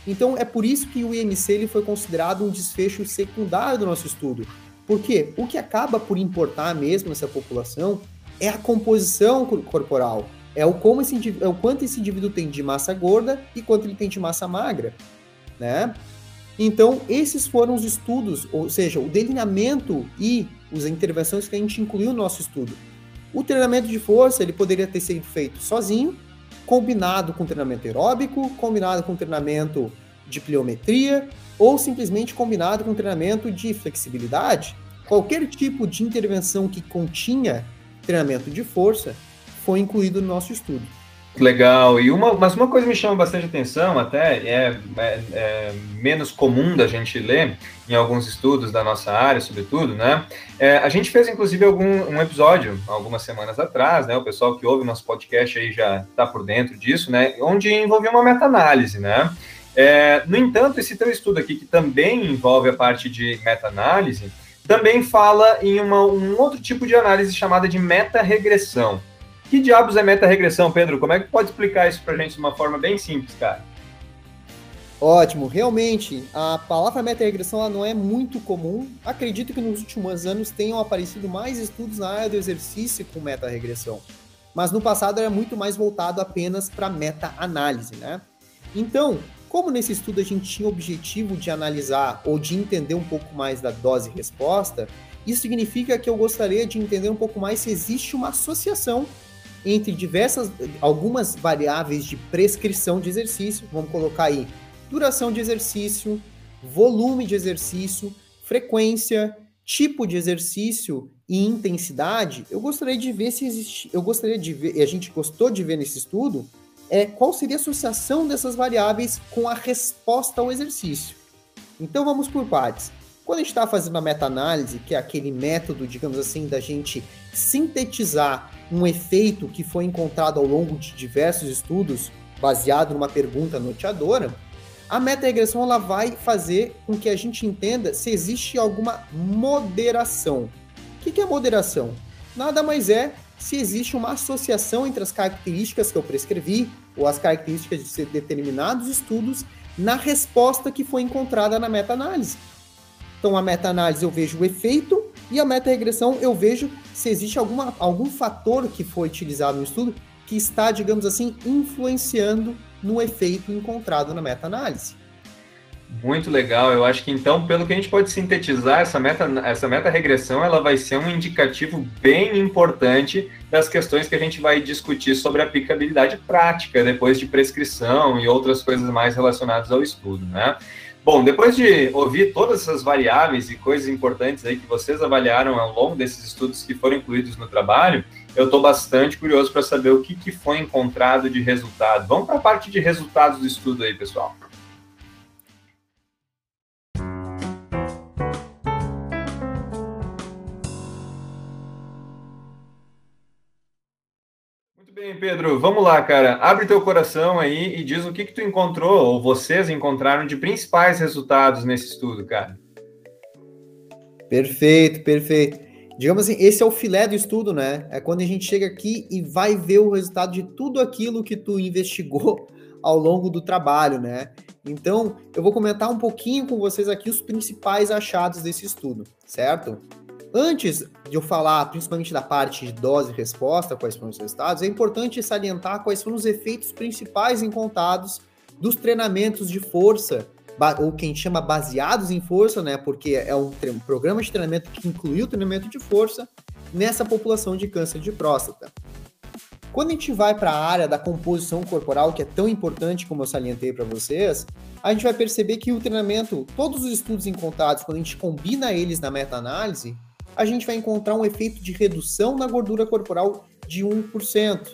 Então é por isso que o IMC ele foi considerado um desfecho secundário do nosso estudo. Porque o que acaba por importar mesmo nessa população é a composição corporal, é o, como esse, é o quanto esse indivíduo tem de massa gorda e quanto ele tem de massa magra, né? Então, esses foram os estudos, ou seja, o delineamento e as intervenções que a gente incluiu no nosso estudo. O treinamento de força, ele poderia ter sido feito sozinho, combinado com treinamento aeróbico, combinado com treinamento de pliometria, ou simplesmente combinado com treinamento de flexibilidade. Qualquer tipo de intervenção que continha treinamento de força foi incluído no nosso estudo. Legal. E uma, mas uma coisa me chama bastante atenção, até é, é, é, menos comum da gente ler em alguns estudos da nossa área, sobretudo, né? É, a gente fez inclusive algum um episódio algumas semanas atrás, né? O pessoal que ouve nosso podcast aí já está por dentro disso, né? Onde envolveu uma meta-análise, né? É, no entanto, esse teu estudo aqui, que também envolve a parte de meta-análise, também fala em uma, um outro tipo de análise chamada de meta-regressão. Que diabos é meta-regressão, Pedro? Como é que pode explicar isso para a gente de uma forma bem simples, cara? Ótimo, realmente a palavra meta-regressão não é muito comum. Acredito que nos últimos anos tenham aparecido mais estudos na área do exercício com meta-regressão, mas no passado era muito mais voltado apenas para meta-análise, né? Então, como nesse estudo a gente tinha o objetivo de analisar ou de entender um pouco mais da dose-resposta, isso significa que eu gostaria de entender um pouco mais se existe uma associação entre diversas, algumas variáveis de prescrição de exercício, vamos colocar aí duração de exercício, volume de exercício, frequência, tipo de exercício e intensidade. Eu gostaria de ver se existe, eu gostaria de ver, e a gente gostou de ver nesse estudo, é qual seria a associação dessas variáveis com a resposta ao exercício. Então vamos por partes. Quando a gente está fazendo a meta-análise, que é aquele método, digamos assim, da gente sintetizar um efeito que foi encontrado ao longo de diversos estudos, baseado numa pergunta noteadora, a meta-regressão ela vai fazer com que a gente entenda se existe alguma moderação. O que é moderação? Nada mais é se existe uma associação entre as características que eu prescrevi ou as características de determinados estudos na resposta que foi encontrada na meta-análise. Então, a meta-análise eu vejo o efeito e a meta-regressão eu vejo se existe alguma, algum fator que foi utilizado no estudo que está, digamos assim, influenciando no efeito encontrado na meta-análise. Muito legal. Eu acho que então, pelo que a gente pode sintetizar, essa meta, essa meta regressão, ela vai ser um indicativo bem importante das questões que a gente vai discutir sobre aplicabilidade prática depois de prescrição e outras coisas mais relacionadas ao estudo, né? Bom, depois de ouvir todas essas variáveis e coisas importantes aí que vocês avaliaram ao longo desses estudos que foram incluídos no trabalho, eu estou bastante curioso para saber o que, que foi encontrado de resultado. Vamos para a parte de resultados do estudo aí, pessoal. Pedro. Vamos lá, cara. Abre teu coração aí e diz o que, que tu encontrou, ou vocês encontraram, de principais resultados nesse estudo, cara. Perfeito, perfeito. Digamos assim, esse é o filé do estudo, né? É quando a gente chega aqui e vai ver o resultado de tudo aquilo que tu investigou [LAUGHS] ao longo do trabalho, né? Então, eu vou comentar um pouquinho com vocês aqui os principais achados desse estudo, certo? Antes de eu falar principalmente da parte de dose e resposta, quais foram os resultados, é importante salientar quais foram os efeitos principais encontrados dos treinamentos de força, ou quem chama baseados em força, né? Porque é um, um programa de treinamento que incluiu o treinamento de força nessa população de câncer de próstata. Quando a gente vai para a área da composição corporal, que é tão importante como eu salientei para vocês, a gente vai perceber que o treinamento, todos os estudos encontrados, quando a gente combina eles na meta-análise, a gente vai encontrar um efeito de redução na gordura corporal de 1%.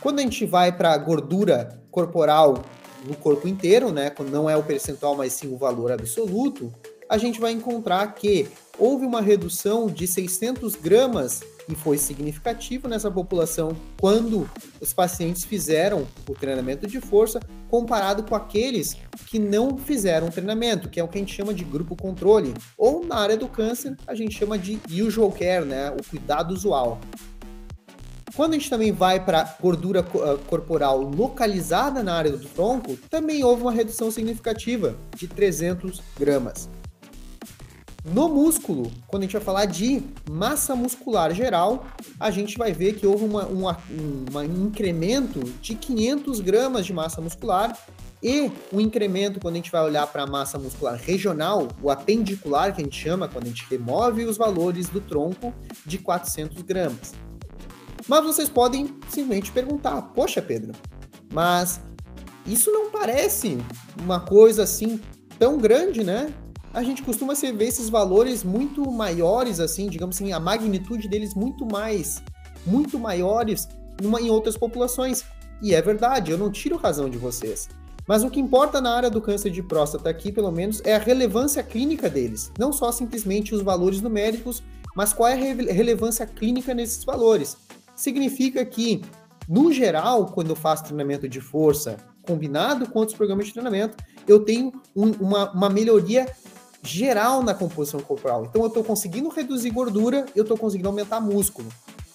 Quando a gente vai para a gordura corporal no corpo inteiro, né, não é o percentual, mas sim o valor absoluto, a gente vai encontrar que houve uma redução de 600 gramas e foi significativo nessa população quando os pacientes fizeram o treinamento de força comparado com aqueles que não fizeram treinamento, que é o que a gente chama de grupo controle, ou na área do câncer a gente chama de usual care, né, o cuidado usual. Quando a gente também vai para gordura ah, corporal localizada na área do tronco, também houve uma redução significativa de 300 gramas. No músculo, quando a gente vai falar de massa muscular geral, a gente vai ver que houve uma, uma, um incremento de 500 gramas de massa muscular e um incremento quando a gente vai olhar para a massa muscular regional, o apendicular, que a gente chama, quando a gente remove os valores do tronco, de 400 gramas. Mas vocês podem simplesmente perguntar: Poxa, Pedro, mas isso não parece uma coisa assim tão grande, né? A gente costuma ver esses valores muito maiores, assim, digamos assim, a magnitude deles muito mais, muito maiores numa, em outras populações. E é verdade, eu não tiro razão de vocês. Mas o que importa na área do câncer de próstata aqui, pelo menos, é a relevância clínica deles. Não só simplesmente os valores numéricos, mas qual é a relevância clínica nesses valores significa que, no geral, quando eu faço treinamento de força combinado com outros programas de treinamento, eu tenho um, uma, uma melhoria geral na composição corporal. Então, eu estou conseguindo reduzir gordura, eu estou conseguindo aumentar músculo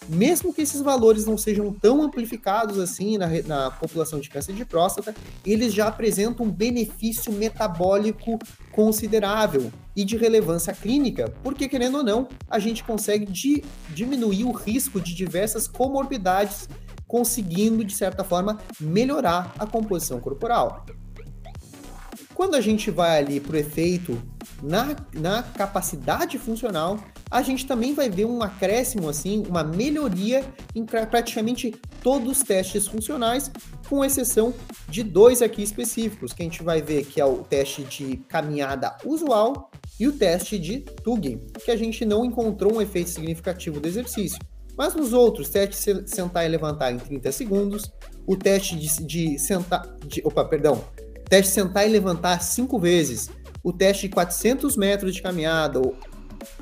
mesmo que esses valores não sejam tão amplificados assim na, na população de câncer de próstata, eles já apresentam um benefício metabólico considerável e de relevância clínica, porque querendo ou não, a gente consegue di diminuir o risco de diversas comorbidades, conseguindo de certa forma melhorar a composição corporal. Quando a gente vai ali para o efeito na, na capacidade funcional, a gente também vai ver um acréscimo, assim, uma melhoria em praticamente todos os testes funcionais, com exceção de dois aqui específicos, que a gente vai ver que é o teste de caminhada usual e o teste de Tug, que a gente não encontrou um efeito significativo do exercício. Mas nos outros, teste de sentar e levantar em 30 segundos, o teste de, de sentar, de, opa, perdão, teste de sentar e levantar cinco vezes, o teste de 400 metros de caminhada,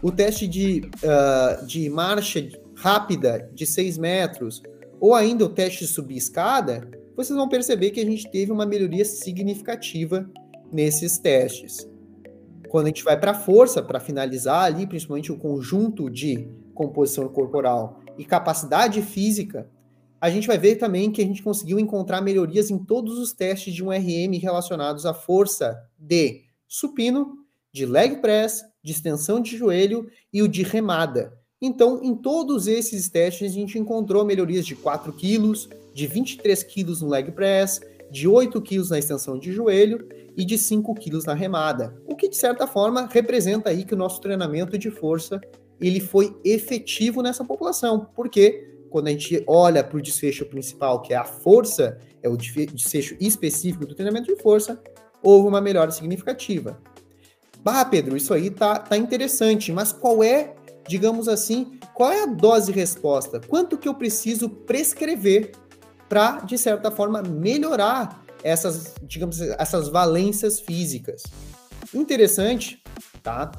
o teste de, uh, de marcha rápida de 6 metros, ou ainda o teste de subir escada, vocês vão perceber que a gente teve uma melhoria significativa nesses testes. Quando a gente vai para a força, para finalizar ali, principalmente o conjunto de composição corporal e capacidade física, a gente vai ver também que a gente conseguiu encontrar melhorias em todos os testes de um RM relacionados à força de supino, de leg press, de extensão de joelho e o de remada. Então, em todos esses testes, a gente encontrou melhorias de 4 quilos, de 23 quilos no leg press, de 8 quilos na extensão de joelho e de 5 quilos na remada. O que, de certa forma, representa aí que o nosso treinamento de força ele foi efetivo nessa população, porque quando a gente olha para o desfecho principal, que é a força, é o desfecho específico do treinamento de força, houve uma melhora significativa. Bah, Pedro, isso aí tá, tá interessante, mas qual é, digamos assim, qual é a dose resposta? Quanto que eu preciso prescrever para, de certa forma, melhorar essas, digamos, essas valências físicas? Interessante, tá?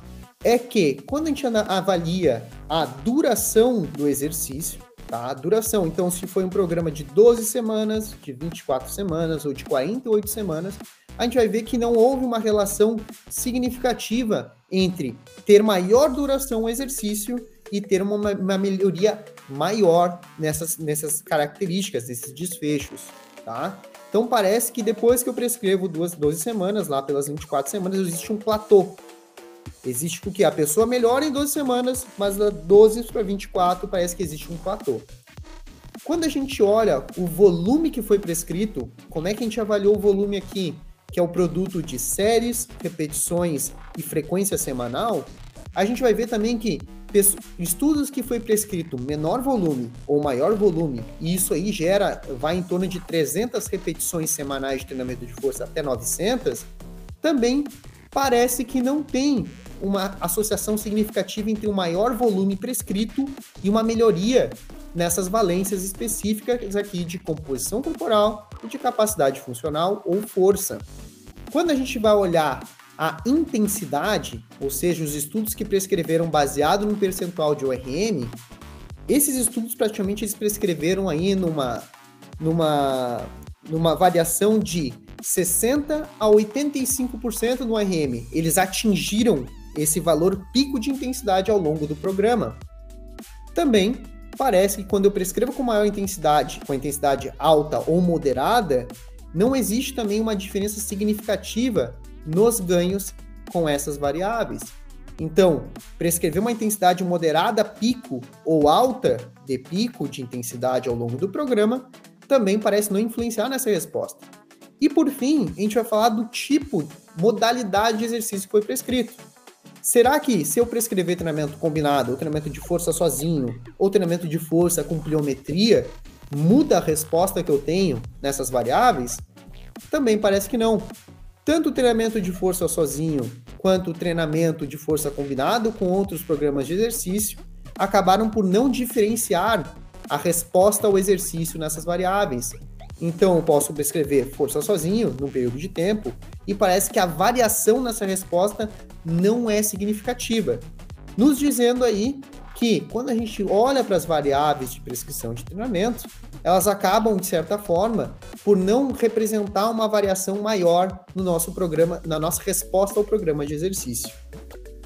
É que quando a gente avalia a duração do exercício, tá? A duração, então, se foi um programa de 12 semanas, de 24 semanas ou de 48 semanas, a gente vai ver que não houve uma relação significativa entre ter maior duração o exercício e ter uma, uma melhoria maior nessas, nessas características, nesses desfechos, tá? Então parece que depois que eu prescrevo duas 12 semanas, lá pelas 24 semanas, existe um platô. Existe o que a pessoa melhora em 12 semanas, mas da 12 para 24 parece que existe um platô. Quando a gente olha o volume que foi prescrito, como é que a gente avaliou o volume aqui? que é o produto de séries, repetições e frequência semanal, a gente vai ver também que estudos que foi prescrito menor volume ou maior volume, e isso aí gera, vai em torno de 300 repetições semanais de treinamento de força até 900, também parece que não tem uma associação significativa entre um maior volume prescrito e uma melhoria nessas valências específicas aqui de composição corporal e de capacidade funcional ou força. Quando a gente vai olhar a intensidade, ou seja, os estudos que prescreveram baseado no percentual de ORM, esses estudos praticamente eles prescreveram aí numa, numa, numa variação de 60 a 85% no RM. Eles atingiram esse valor pico de intensidade ao longo do programa. Também parece que quando eu prescrevo com maior intensidade, com intensidade alta ou moderada, não existe também uma diferença significativa nos ganhos com essas variáveis. Então, prescrever uma intensidade moderada pico ou alta de pico de intensidade ao longo do programa também parece não influenciar nessa resposta. E por fim, a gente vai falar do tipo, modalidade de exercício que foi prescrito. Será que se eu prescrever treinamento combinado, ou treinamento de força sozinho, ou treinamento de força com pliometria, muda a resposta que eu tenho nessas variáveis? Também parece que não. Tanto o treinamento de força sozinho quanto o treinamento de força combinado com outros programas de exercício acabaram por não diferenciar a resposta ao exercício nessas variáveis. Então, eu posso prescrever força sozinho num período de tempo e parece que a variação nessa resposta não é significativa, nos dizendo aí que quando a gente olha para as variáveis de prescrição de treinamento, elas acabam, de certa forma, por não representar uma variação maior no nosso programa, na nossa resposta ao programa de exercício.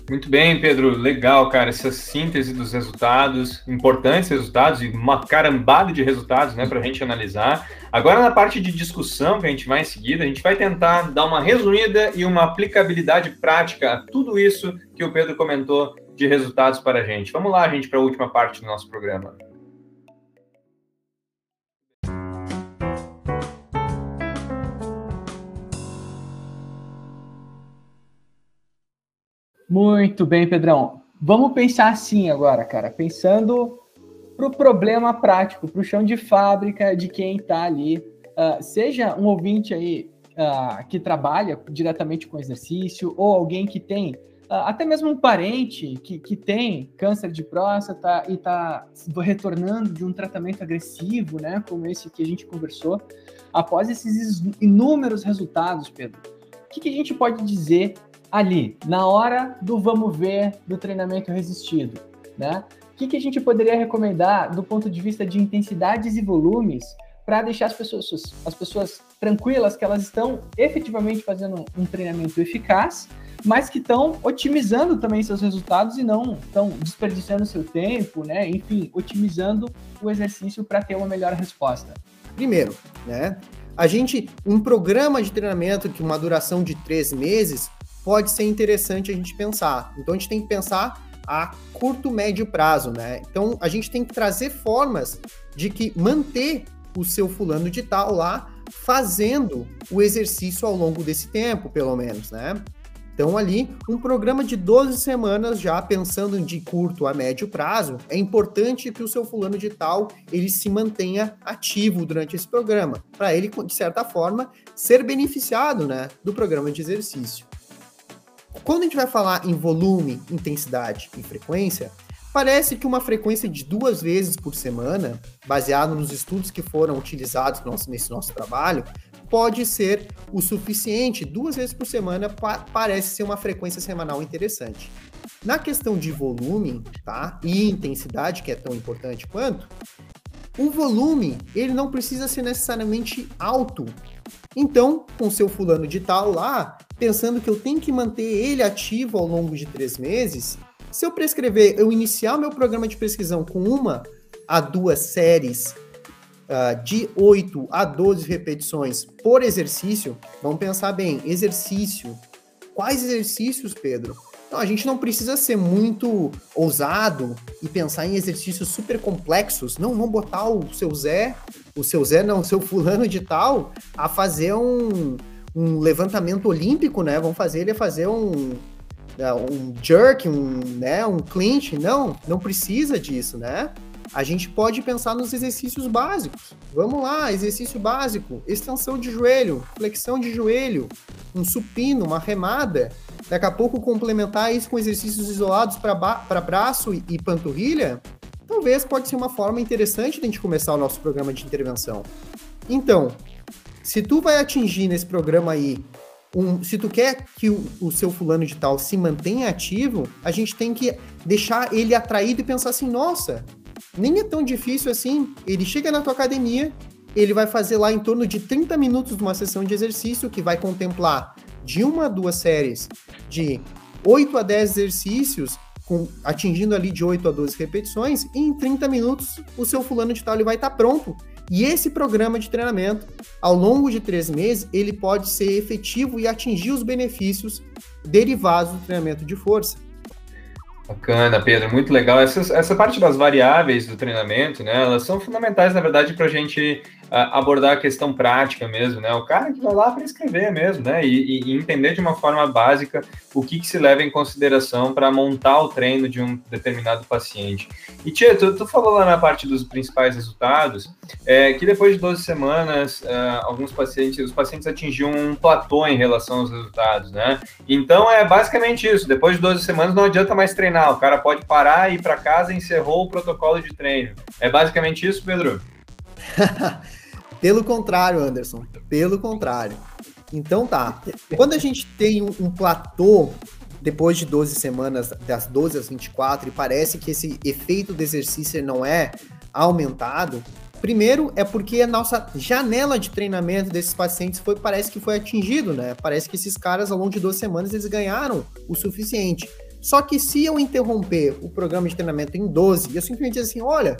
Muito bem, Pedro. Legal, cara. Essa síntese dos resultados, importantes resultados e uma carambada de resultados, né, para a gente analisar. Agora, na parte de discussão que a gente vai em seguida, a gente vai tentar dar uma resumida e uma aplicabilidade prática a tudo isso que o Pedro comentou de resultados para a gente. Vamos lá, gente, para a última parte do nosso programa. Muito bem, Pedrão. Vamos pensar assim agora, cara. Pensando para o problema prático, para o chão de fábrica de quem está ali. Uh, seja um ouvinte aí uh, que trabalha diretamente com exercício, ou alguém que tem ah, até mesmo um parente que, que tem câncer de próstata e está retornando de um tratamento agressivo, né, como esse que a gente conversou, após esses inúmeros resultados, Pedro, o que, que a gente pode dizer ali, na hora do vamos ver do treinamento resistido, né? O que, que a gente poderia recomendar do ponto de vista de intensidades e volumes para deixar as pessoas, as pessoas tranquilas que elas estão efetivamente fazendo um treinamento eficaz mas que estão otimizando também seus resultados e não estão desperdiçando seu tempo, né? Enfim, otimizando o exercício para ter uma melhor resposta. Primeiro, né? A gente, um programa de treinamento que uma duração de três meses pode ser interessante a gente pensar. Então a gente tem que pensar a curto, médio prazo, né? Então a gente tem que trazer formas de que manter o seu fulano de tal lá fazendo o exercício ao longo desse tempo, pelo menos, né? Então, ali, um programa de 12 semanas, já pensando de curto a médio prazo, é importante que o seu fulano de tal ele se mantenha ativo durante esse programa, para ele, de certa forma, ser beneficiado né, do programa de exercício. Quando a gente vai falar em volume, intensidade e frequência, parece que uma frequência de duas vezes por semana, baseado nos estudos que foram utilizados nesse nosso trabalho, pode ser o suficiente. Duas vezes por semana pa parece ser uma frequência semanal interessante. Na questão de volume, tá? E intensidade, que é tão importante quanto, o volume, ele não precisa ser necessariamente alto. Então, com seu fulano de tal lá, pensando que eu tenho que manter ele ativo ao longo de três meses, se eu prescrever, eu iniciar meu programa de prescrição com uma a duas séries uh, de 8 a 12 repetições por exercício, vamos pensar bem, exercício. Quais exercícios, Pedro? Então, a gente não precisa ser muito ousado e pensar em exercícios super complexos. Não, vamos botar o seu Zé, o seu Zé não, o seu fulano de tal, a fazer um, um levantamento olímpico, né? Vamos fazer ele a fazer um, né, um jerk, um, né, um clinch. Não, não precisa disso, né? a gente pode pensar nos exercícios básicos. Vamos lá, exercício básico: extensão de joelho, flexão de joelho, um supino, uma remada. Daqui a pouco complementar isso com exercícios isolados para braço e, e panturrilha, talvez pode ser uma forma interessante de a gente começar o nosso programa de intervenção. Então, se tu vai atingir nesse programa aí, um, se tu quer que o, o, seu fulano de tal se mantenha ativo, a gente tem que deixar ele atraído e pensar assim, nossa, nem é tão difícil assim. Ele chega na tua academia, ele vai fazer lá em torno de 30 minutos de uma sessão de exercício que vai contemplar de uma a duas séries de 8 a 10 exercícios, com, atingindo ali de 8 a 12 repetições, e em 30 minutos o seu fulano de tal ele vai estar tá pronto. E esse programa de treinamento, ao longo de três meses, ele pode ser efetivo e atingir os benefícios derivados do treinamento de força. Bacana, Pedro, muito legal. Essa, essa parte das variáveis do treinamento, né, elas são fundamentais, na verdade, para a gente abordar a questão prática mesmo, né? O cara que vai lá para escrever mesmo, né? E, e, entender de uma forma básica o que, que se leva em consideração para montar o treino de um determinado paciente. E Tia, tu, tu falou lá na parte dos principais resultados, é, que depois de 12 semanas, uh, alguns pacientes, os pacientes atingiam um platô em relação aos resultados, né? Então é basicamente isso. Depois de 12 semanas não adianta mais treinar, o cara pode parar, ir para casa e encerrou o protocolo de treino. É basicamente isso, Pedro? [LAUGHS] Pelo contrário, Anderson. Pelo contrário. Então tá. Quando a gente tem um, um, platô depois de 12 semanas, das 12 às 24, e parece que esse efeito do exercício não é aumentado, primeiro é porque a nossa janela de treinamento desses pacientes foi, parece que foi atingido, né? Parece que esses caras, ao longo de 12 semanas, eles ganharam o suficiente. Só que se eu interromper o programa de treinamento em 12, e eu simplesmente dizer assim, olha,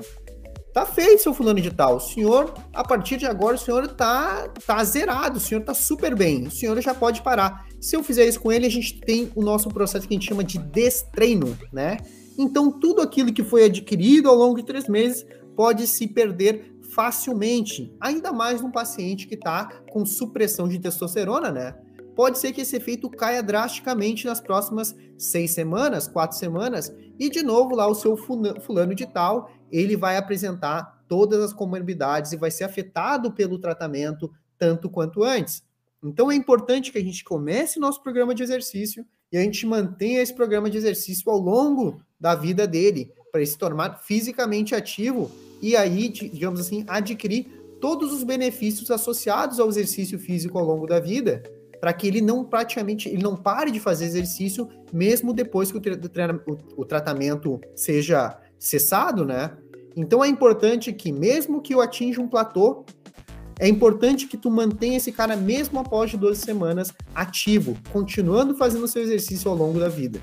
Tá feito, seu fulano de tal. O senhor, a partir de agora, o senhor tá, tá zerado, o senhor tá super bem. O senhor já pode parar. Se eu fizer isso com ele, a gente tem o nosso processo que a gente chama de destreino, né? Então, tudo aquilo que foi adquirido ao longo de três meses pode se perder facilmente, ainda mais num paciente que está com supressão de testosterona, né? Pode ser que esse efeito caia drasticamente nas próximas seis semanas, quatro semanas, e de novo lá o seu fulano de tal ele vai apresentar todas as comorbidades e vai ser afetado pelo tratamento tanto quanto antes. Então é importante que a gente comece nosso programa de exercício e a gente mantenha esse programa de exercício ao longo da vida dele, para ele se tornar fisicamente ativo e aí, digamos assim, adquirir todos os benefícios associados ao exercício físico ao longo da vida, para que ele não praticamente ele não pare de fazer exercício mesmo depois que o, o, o tratamento seja cessado, né? Então é importante que, mesmo que eu atinja um platô, é importante que tu mantenha esse cara, mesmo após 12 semanas, ativo, continuando fazendo seu exercício ao longo da vida.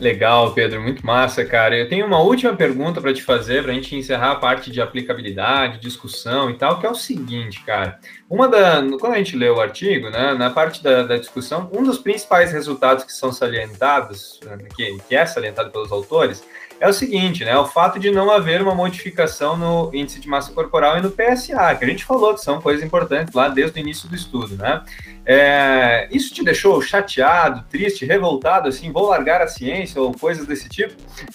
Legal, Pedro, muito massa, cara. Eu tenho uma última pergunta para te fazer, para a gente encerrar a parte de aplicabilidade, discussão e tal, que é o seguinte, cara. Uma da, quando a gente lê o artigo, né, na parte da, da discussão, um dos principais resultados que são salientados, que, que é salientado pelos autores, é o seguinte, né? O fato de não haver uma modificação no índice de massa corporal e no PSA, que a gente falou que são coisas importantes lá desde o início do estudo, né? É, isso te deixou chateado, triste, revoltado, assim, vou largar a ciência ou coisas desse tipo?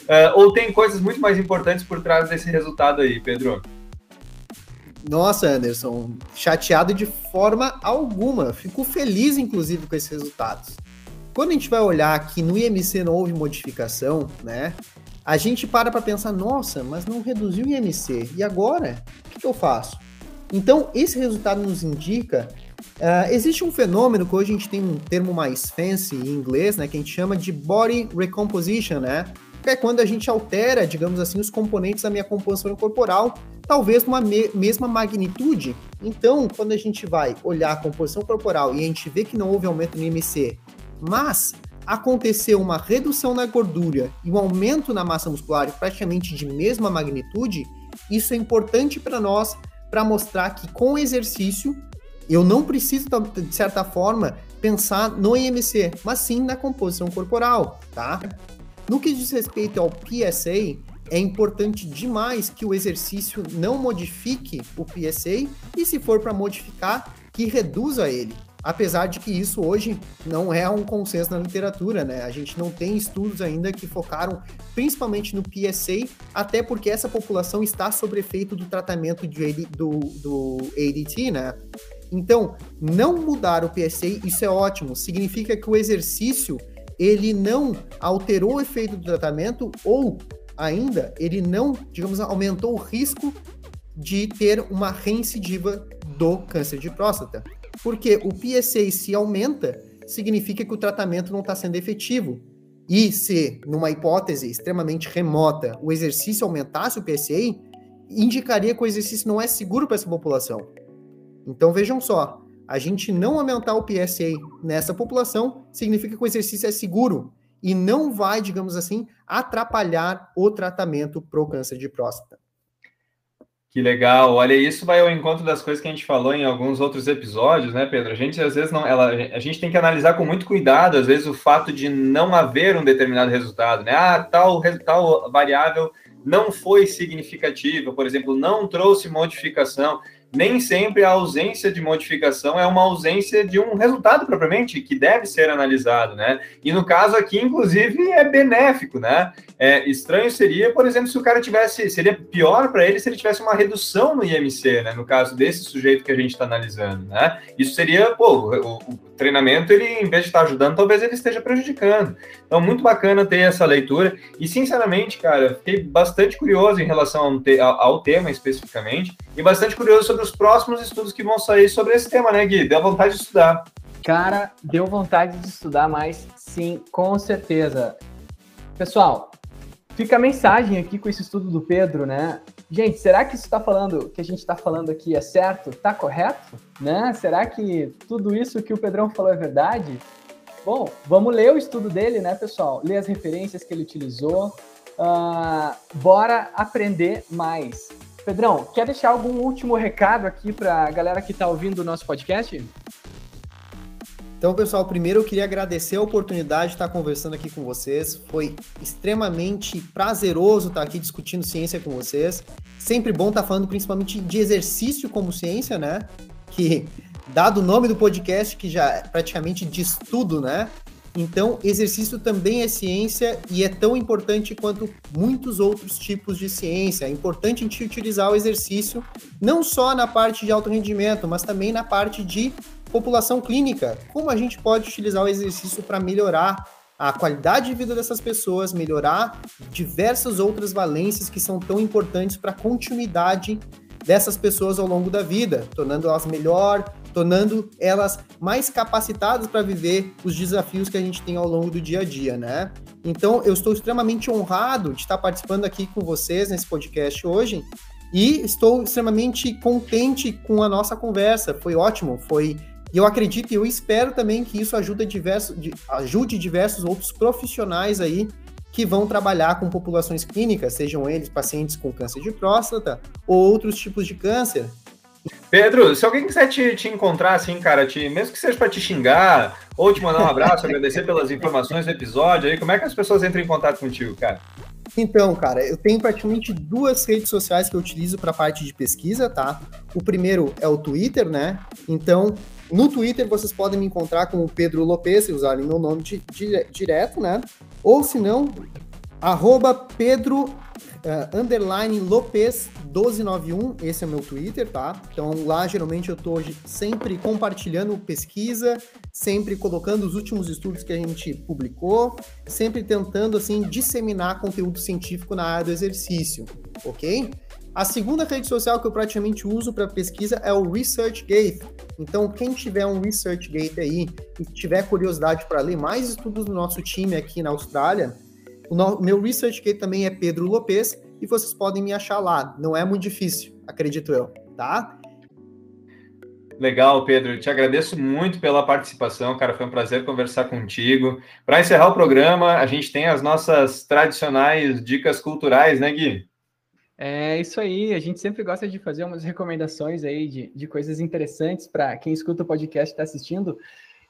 É, ou tem coisas muito mais importantes por trás desse resultado aí, Pedro? Nossa, Anderson, chateado de forma alguma. Fico feliz, inclusive, com esses resultados. Quando a gente vai olhar que no IMC não houve modificação, né? A gente para para pensar, nossa, mas não reduziu o IMC, e agora? O que, que eu faço? Então, esse resultado nos indica. Uh, existe um fenômeno que hoje a gente tem um termo mais fancy em inglês, né, que a gente chama de body recomposition, né? Que é quando a gente altera, digamos assim, os componentes da minha composição corporal, talvez numa me mesma magnitude. Então, quando a gente vai olhar a composição corporal e a gente vê que não houve aumento no IMC, mas aconteceu uma redução na gordura e um aumento na massa muscular praticamente de mesma magnitude, isso é importante para nós para mostrar que com exercício eu não preciso, de certa forma, pensar no IMC, mas sim na composição corporal, tá? No que diz respeito ao PSA, é importante demais que o exercício não modifique o PSA e, se for para modificar, que reduza ele. Apesar de que isso hoje não é um consenso na literatura, né? A gente não tem estudos ainda que focaram principalmente no PSA, até porque essa população está sob efeito do tratamento de, do, do ADT, né? Então, não mudar o PSA, isso é ótimo. Significa que o exercício ele não alterou o efeito do tratamento ou ainda ele não, digamos, aumentou o risco de ter uma reincidiva do câncer de próstata. Porque o PSA se aumenta, significa que o tratamento não está sendo efetivo. e se, numa hipótese extremamente remota, o exercício aumentasse o PSA, indicaria que o exercício não é seguro para essa população. Então vejam só, a gente não aumentar o PSA nessa população significa que o exercício é seguro e não vai, digamos assim, atrapalhar o tratamento para o câncer de próstata. Que legal. Olha, isso vai ao encontro das coisas que a gente falou em alguns outros episódios, né, Pedro? A gente às vezes não, ela, a gente tem que analisar com muito cuidado, às vezes o fato de não haver um determinado resultado, né? Ah, tal, tal variável não foi significativa, por exemplo, não trouxe modificação nem sempre a ausência de modificação é uma ausência de um resultado propriamente que deve ser analisado, né? E no caso aqui, inclusive, é benéfico, né? É, estranho seria, por exemplo, se o cara tivesse, seria pior para ele se ele tivesse uma redução no IMC, né? No caso desse sujeito que a gente está analisando, né? Isso seria, pô, o, o, treinamento, ele, em vez de estar ajudando, talvez ele esteja prejudicando. Então, muito bacana ter essa leitura. E, sinceramente, cara, fiquei bastante curioso em relação ao, te ao tema especificamente e bastante curioso sobre os próximos estudos que vão sair sobre esse tema, né, Gui? Deu vontade de estudar. Cara, deu vontade de estudar mais, sim, com certeza. Pessoal, fica a mensagem aqui com esse estudo do Pedro, né? Gente, será que isso está falando, que a gente está falando aqui é certo? Está correto? Né? Será que tudo isso que o Pedrão falou é verdade? Bom, vamos ler o estudo dele, né, pessoal? Ler as referências que ele utilizou. Uh, bora aprender mais. Pedrão, quer deixar algum último recado aqui para a galera que está ouvindo o nosso podcast? Então, pessoal, primeiro eu queria agradecer a oportunidade de estar conversando aqui com vocês. Foi extremamente prazeroso estar aqui discutindo ciência com vocês. Sempre bom estar falando principalmente de exercício como ciência, né? Que, dado o nome do podcast, que já é praticamente diz tudo, né? Então, exercício também é ciência e é tão importante quanto muitos outros tipos de ciência. É importante a gente utilizar o exercício não só na parte de alto rendimento, mas também na parte de população clínica, como a gente pode utilizar o exercício para melhorar a qualidade de vida dessas pessoas, melhorar diversas outras valências que são tão importantes para a continuidade dessas pessoas ao longo da vida, tornando elas melhor, tornando elas mais capacitadas para viver os desafios que a gente tem ao longo do dia a dia, né? Então, eu estou extremamente honrado de estar participando aqui com vocês nesse podcast hoje e estou extremamente contente com a nossa conversa. Foi ótimo, foi e eu acredito e eu espero também que isso ajude, diversos, ajude diversos outros profissionais aí que vão trabalhar com populações clínicas, sejam eles pacientes com câncer de próstata ou outros tipos de câncer. Pedro, se alguém quiser te, te encontrar assim, cara, te, mesmo que seja para te xingar ou te mandar um abraço, [LAUGHS] agradecer pelas informações do episódio aí, como é que as pessoas entram em contato contigo, cara? Então, cara, eu tenho praticamente duas redes sociais que eu utilizo para parte de pesquisa, tá? O primeiro é o Twitter, né? Então, no Twitter vocês podem me encontrar com o Pedro Lopes, se usarem meu nome di di direto, né? Ou se não, arroba Pedro uh, underline Lopes 1291, esse é o meu Twitter, tá? Então lá geralmente eu tô sempre compartilhando pesquisa, sempre colocando os últimos estudos que a gente publicou, sempre tentando assim disseminar conteúdo científico na área do exercício, ok? A segunda rede social que eu praticamente uso para pesquisa é o ResearchGate. Então, quem tiver um ResearchGate aí e tiver curiosidade para ler mais estudos do nosso time aqui na Austrália, o meu ResearchGate também é Pedro Lopes e vocês podem me achar lá. Não é muito difícil, acredito eu, tá? Legal, Pedro. Te agradeço muito pela participação, cara. Foi um prazer conversar contigo. Para encerrar o programa, a gente tem as nossas tradicionais dicas culturais, né, Gui? É isso aí, a gente sempre gosta de fazer umas recomendações aí de, de coisas interessantes para quem escuta o podcast e está assistindo.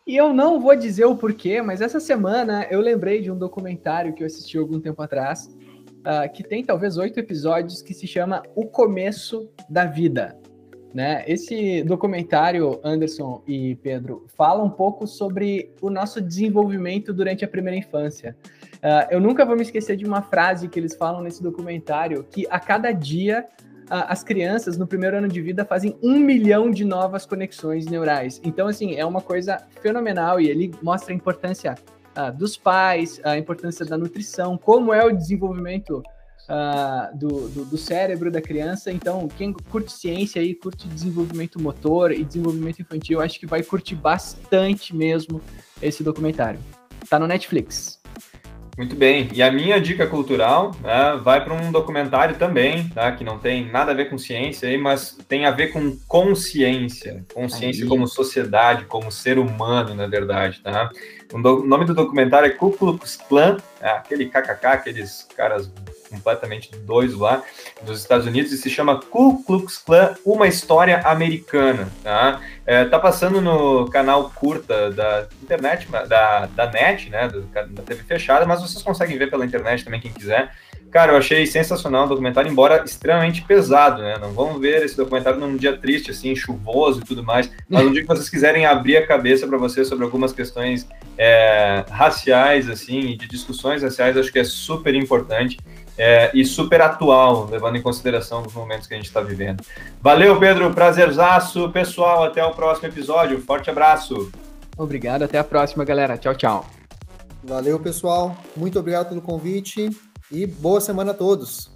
E eu não vou dizer o porquê, mas essa semana eu lembrei de um documentário que eu assisti algum tempo atrás, uh, que tem talvez oito episódios, que se chama O Começo da Vida. Né? Esse documentário, Anderson e Pedro, fala um pouco sobre o nosso desenvolvimento durante a primeira infância. Uh, eu nunca vou me esquecer de uma frase que eles falam nesse documentário, que a cada dia uh, as crianças no primeiro ano de vida fazem um milhão de novas conexões neurais. Então, assim, é uma coisa fenomenal e ele mostra a importância uh, dos pais, a importância da nutrição, como é o desenvolvimento Uh, do, do, do, cérebro da criança. Então, quem curte ciência aí, curte desenvolvimento motor e desenvolvimento infantil, acho que vai curtir bastante mesmo esse documentário. Tá no Netflix. Muito bem. E a minha dica cultural né, vai para um documentário também, tá? Que não tem nada a ver com ciência, aí, mas tem a ver com consciência. Consciência aí. como sociedade, como ser humano, na verdade, tá? O nome do documentário é Ku Klux Klan, é aquele KKK, aqueles caras completamente doidos lá dos Estados Unidos, e se chama Ku Klux Klan, uma história americana, tá? É, tá passando no canal curta da internet, da, da net, né, da TV fechada, mas vocês conseguem ver pela internet também, quem quiser. Cara, eu achei sensacional o documentário, embora extremamente pesado, né? Não vamos ver esse documentário num dia triste, assim, chuvoso e tudo mais, mas um dia que vocês quiserem abrir a cabeça para vocês sobre algumas questões é, raciais, assim, de discussões raciais, acho que é super importante. É, e super atual, levando em consideração os momentos que a gente está vivendo. Valeu, Pedro, prazerzaço, pessoal, até o próximo episódio, forte abraço. Obrigado, até a próxima, galera, tchau, tchau. Valeu, pessoal, muito obrigado pelo convite e boa semana a todos.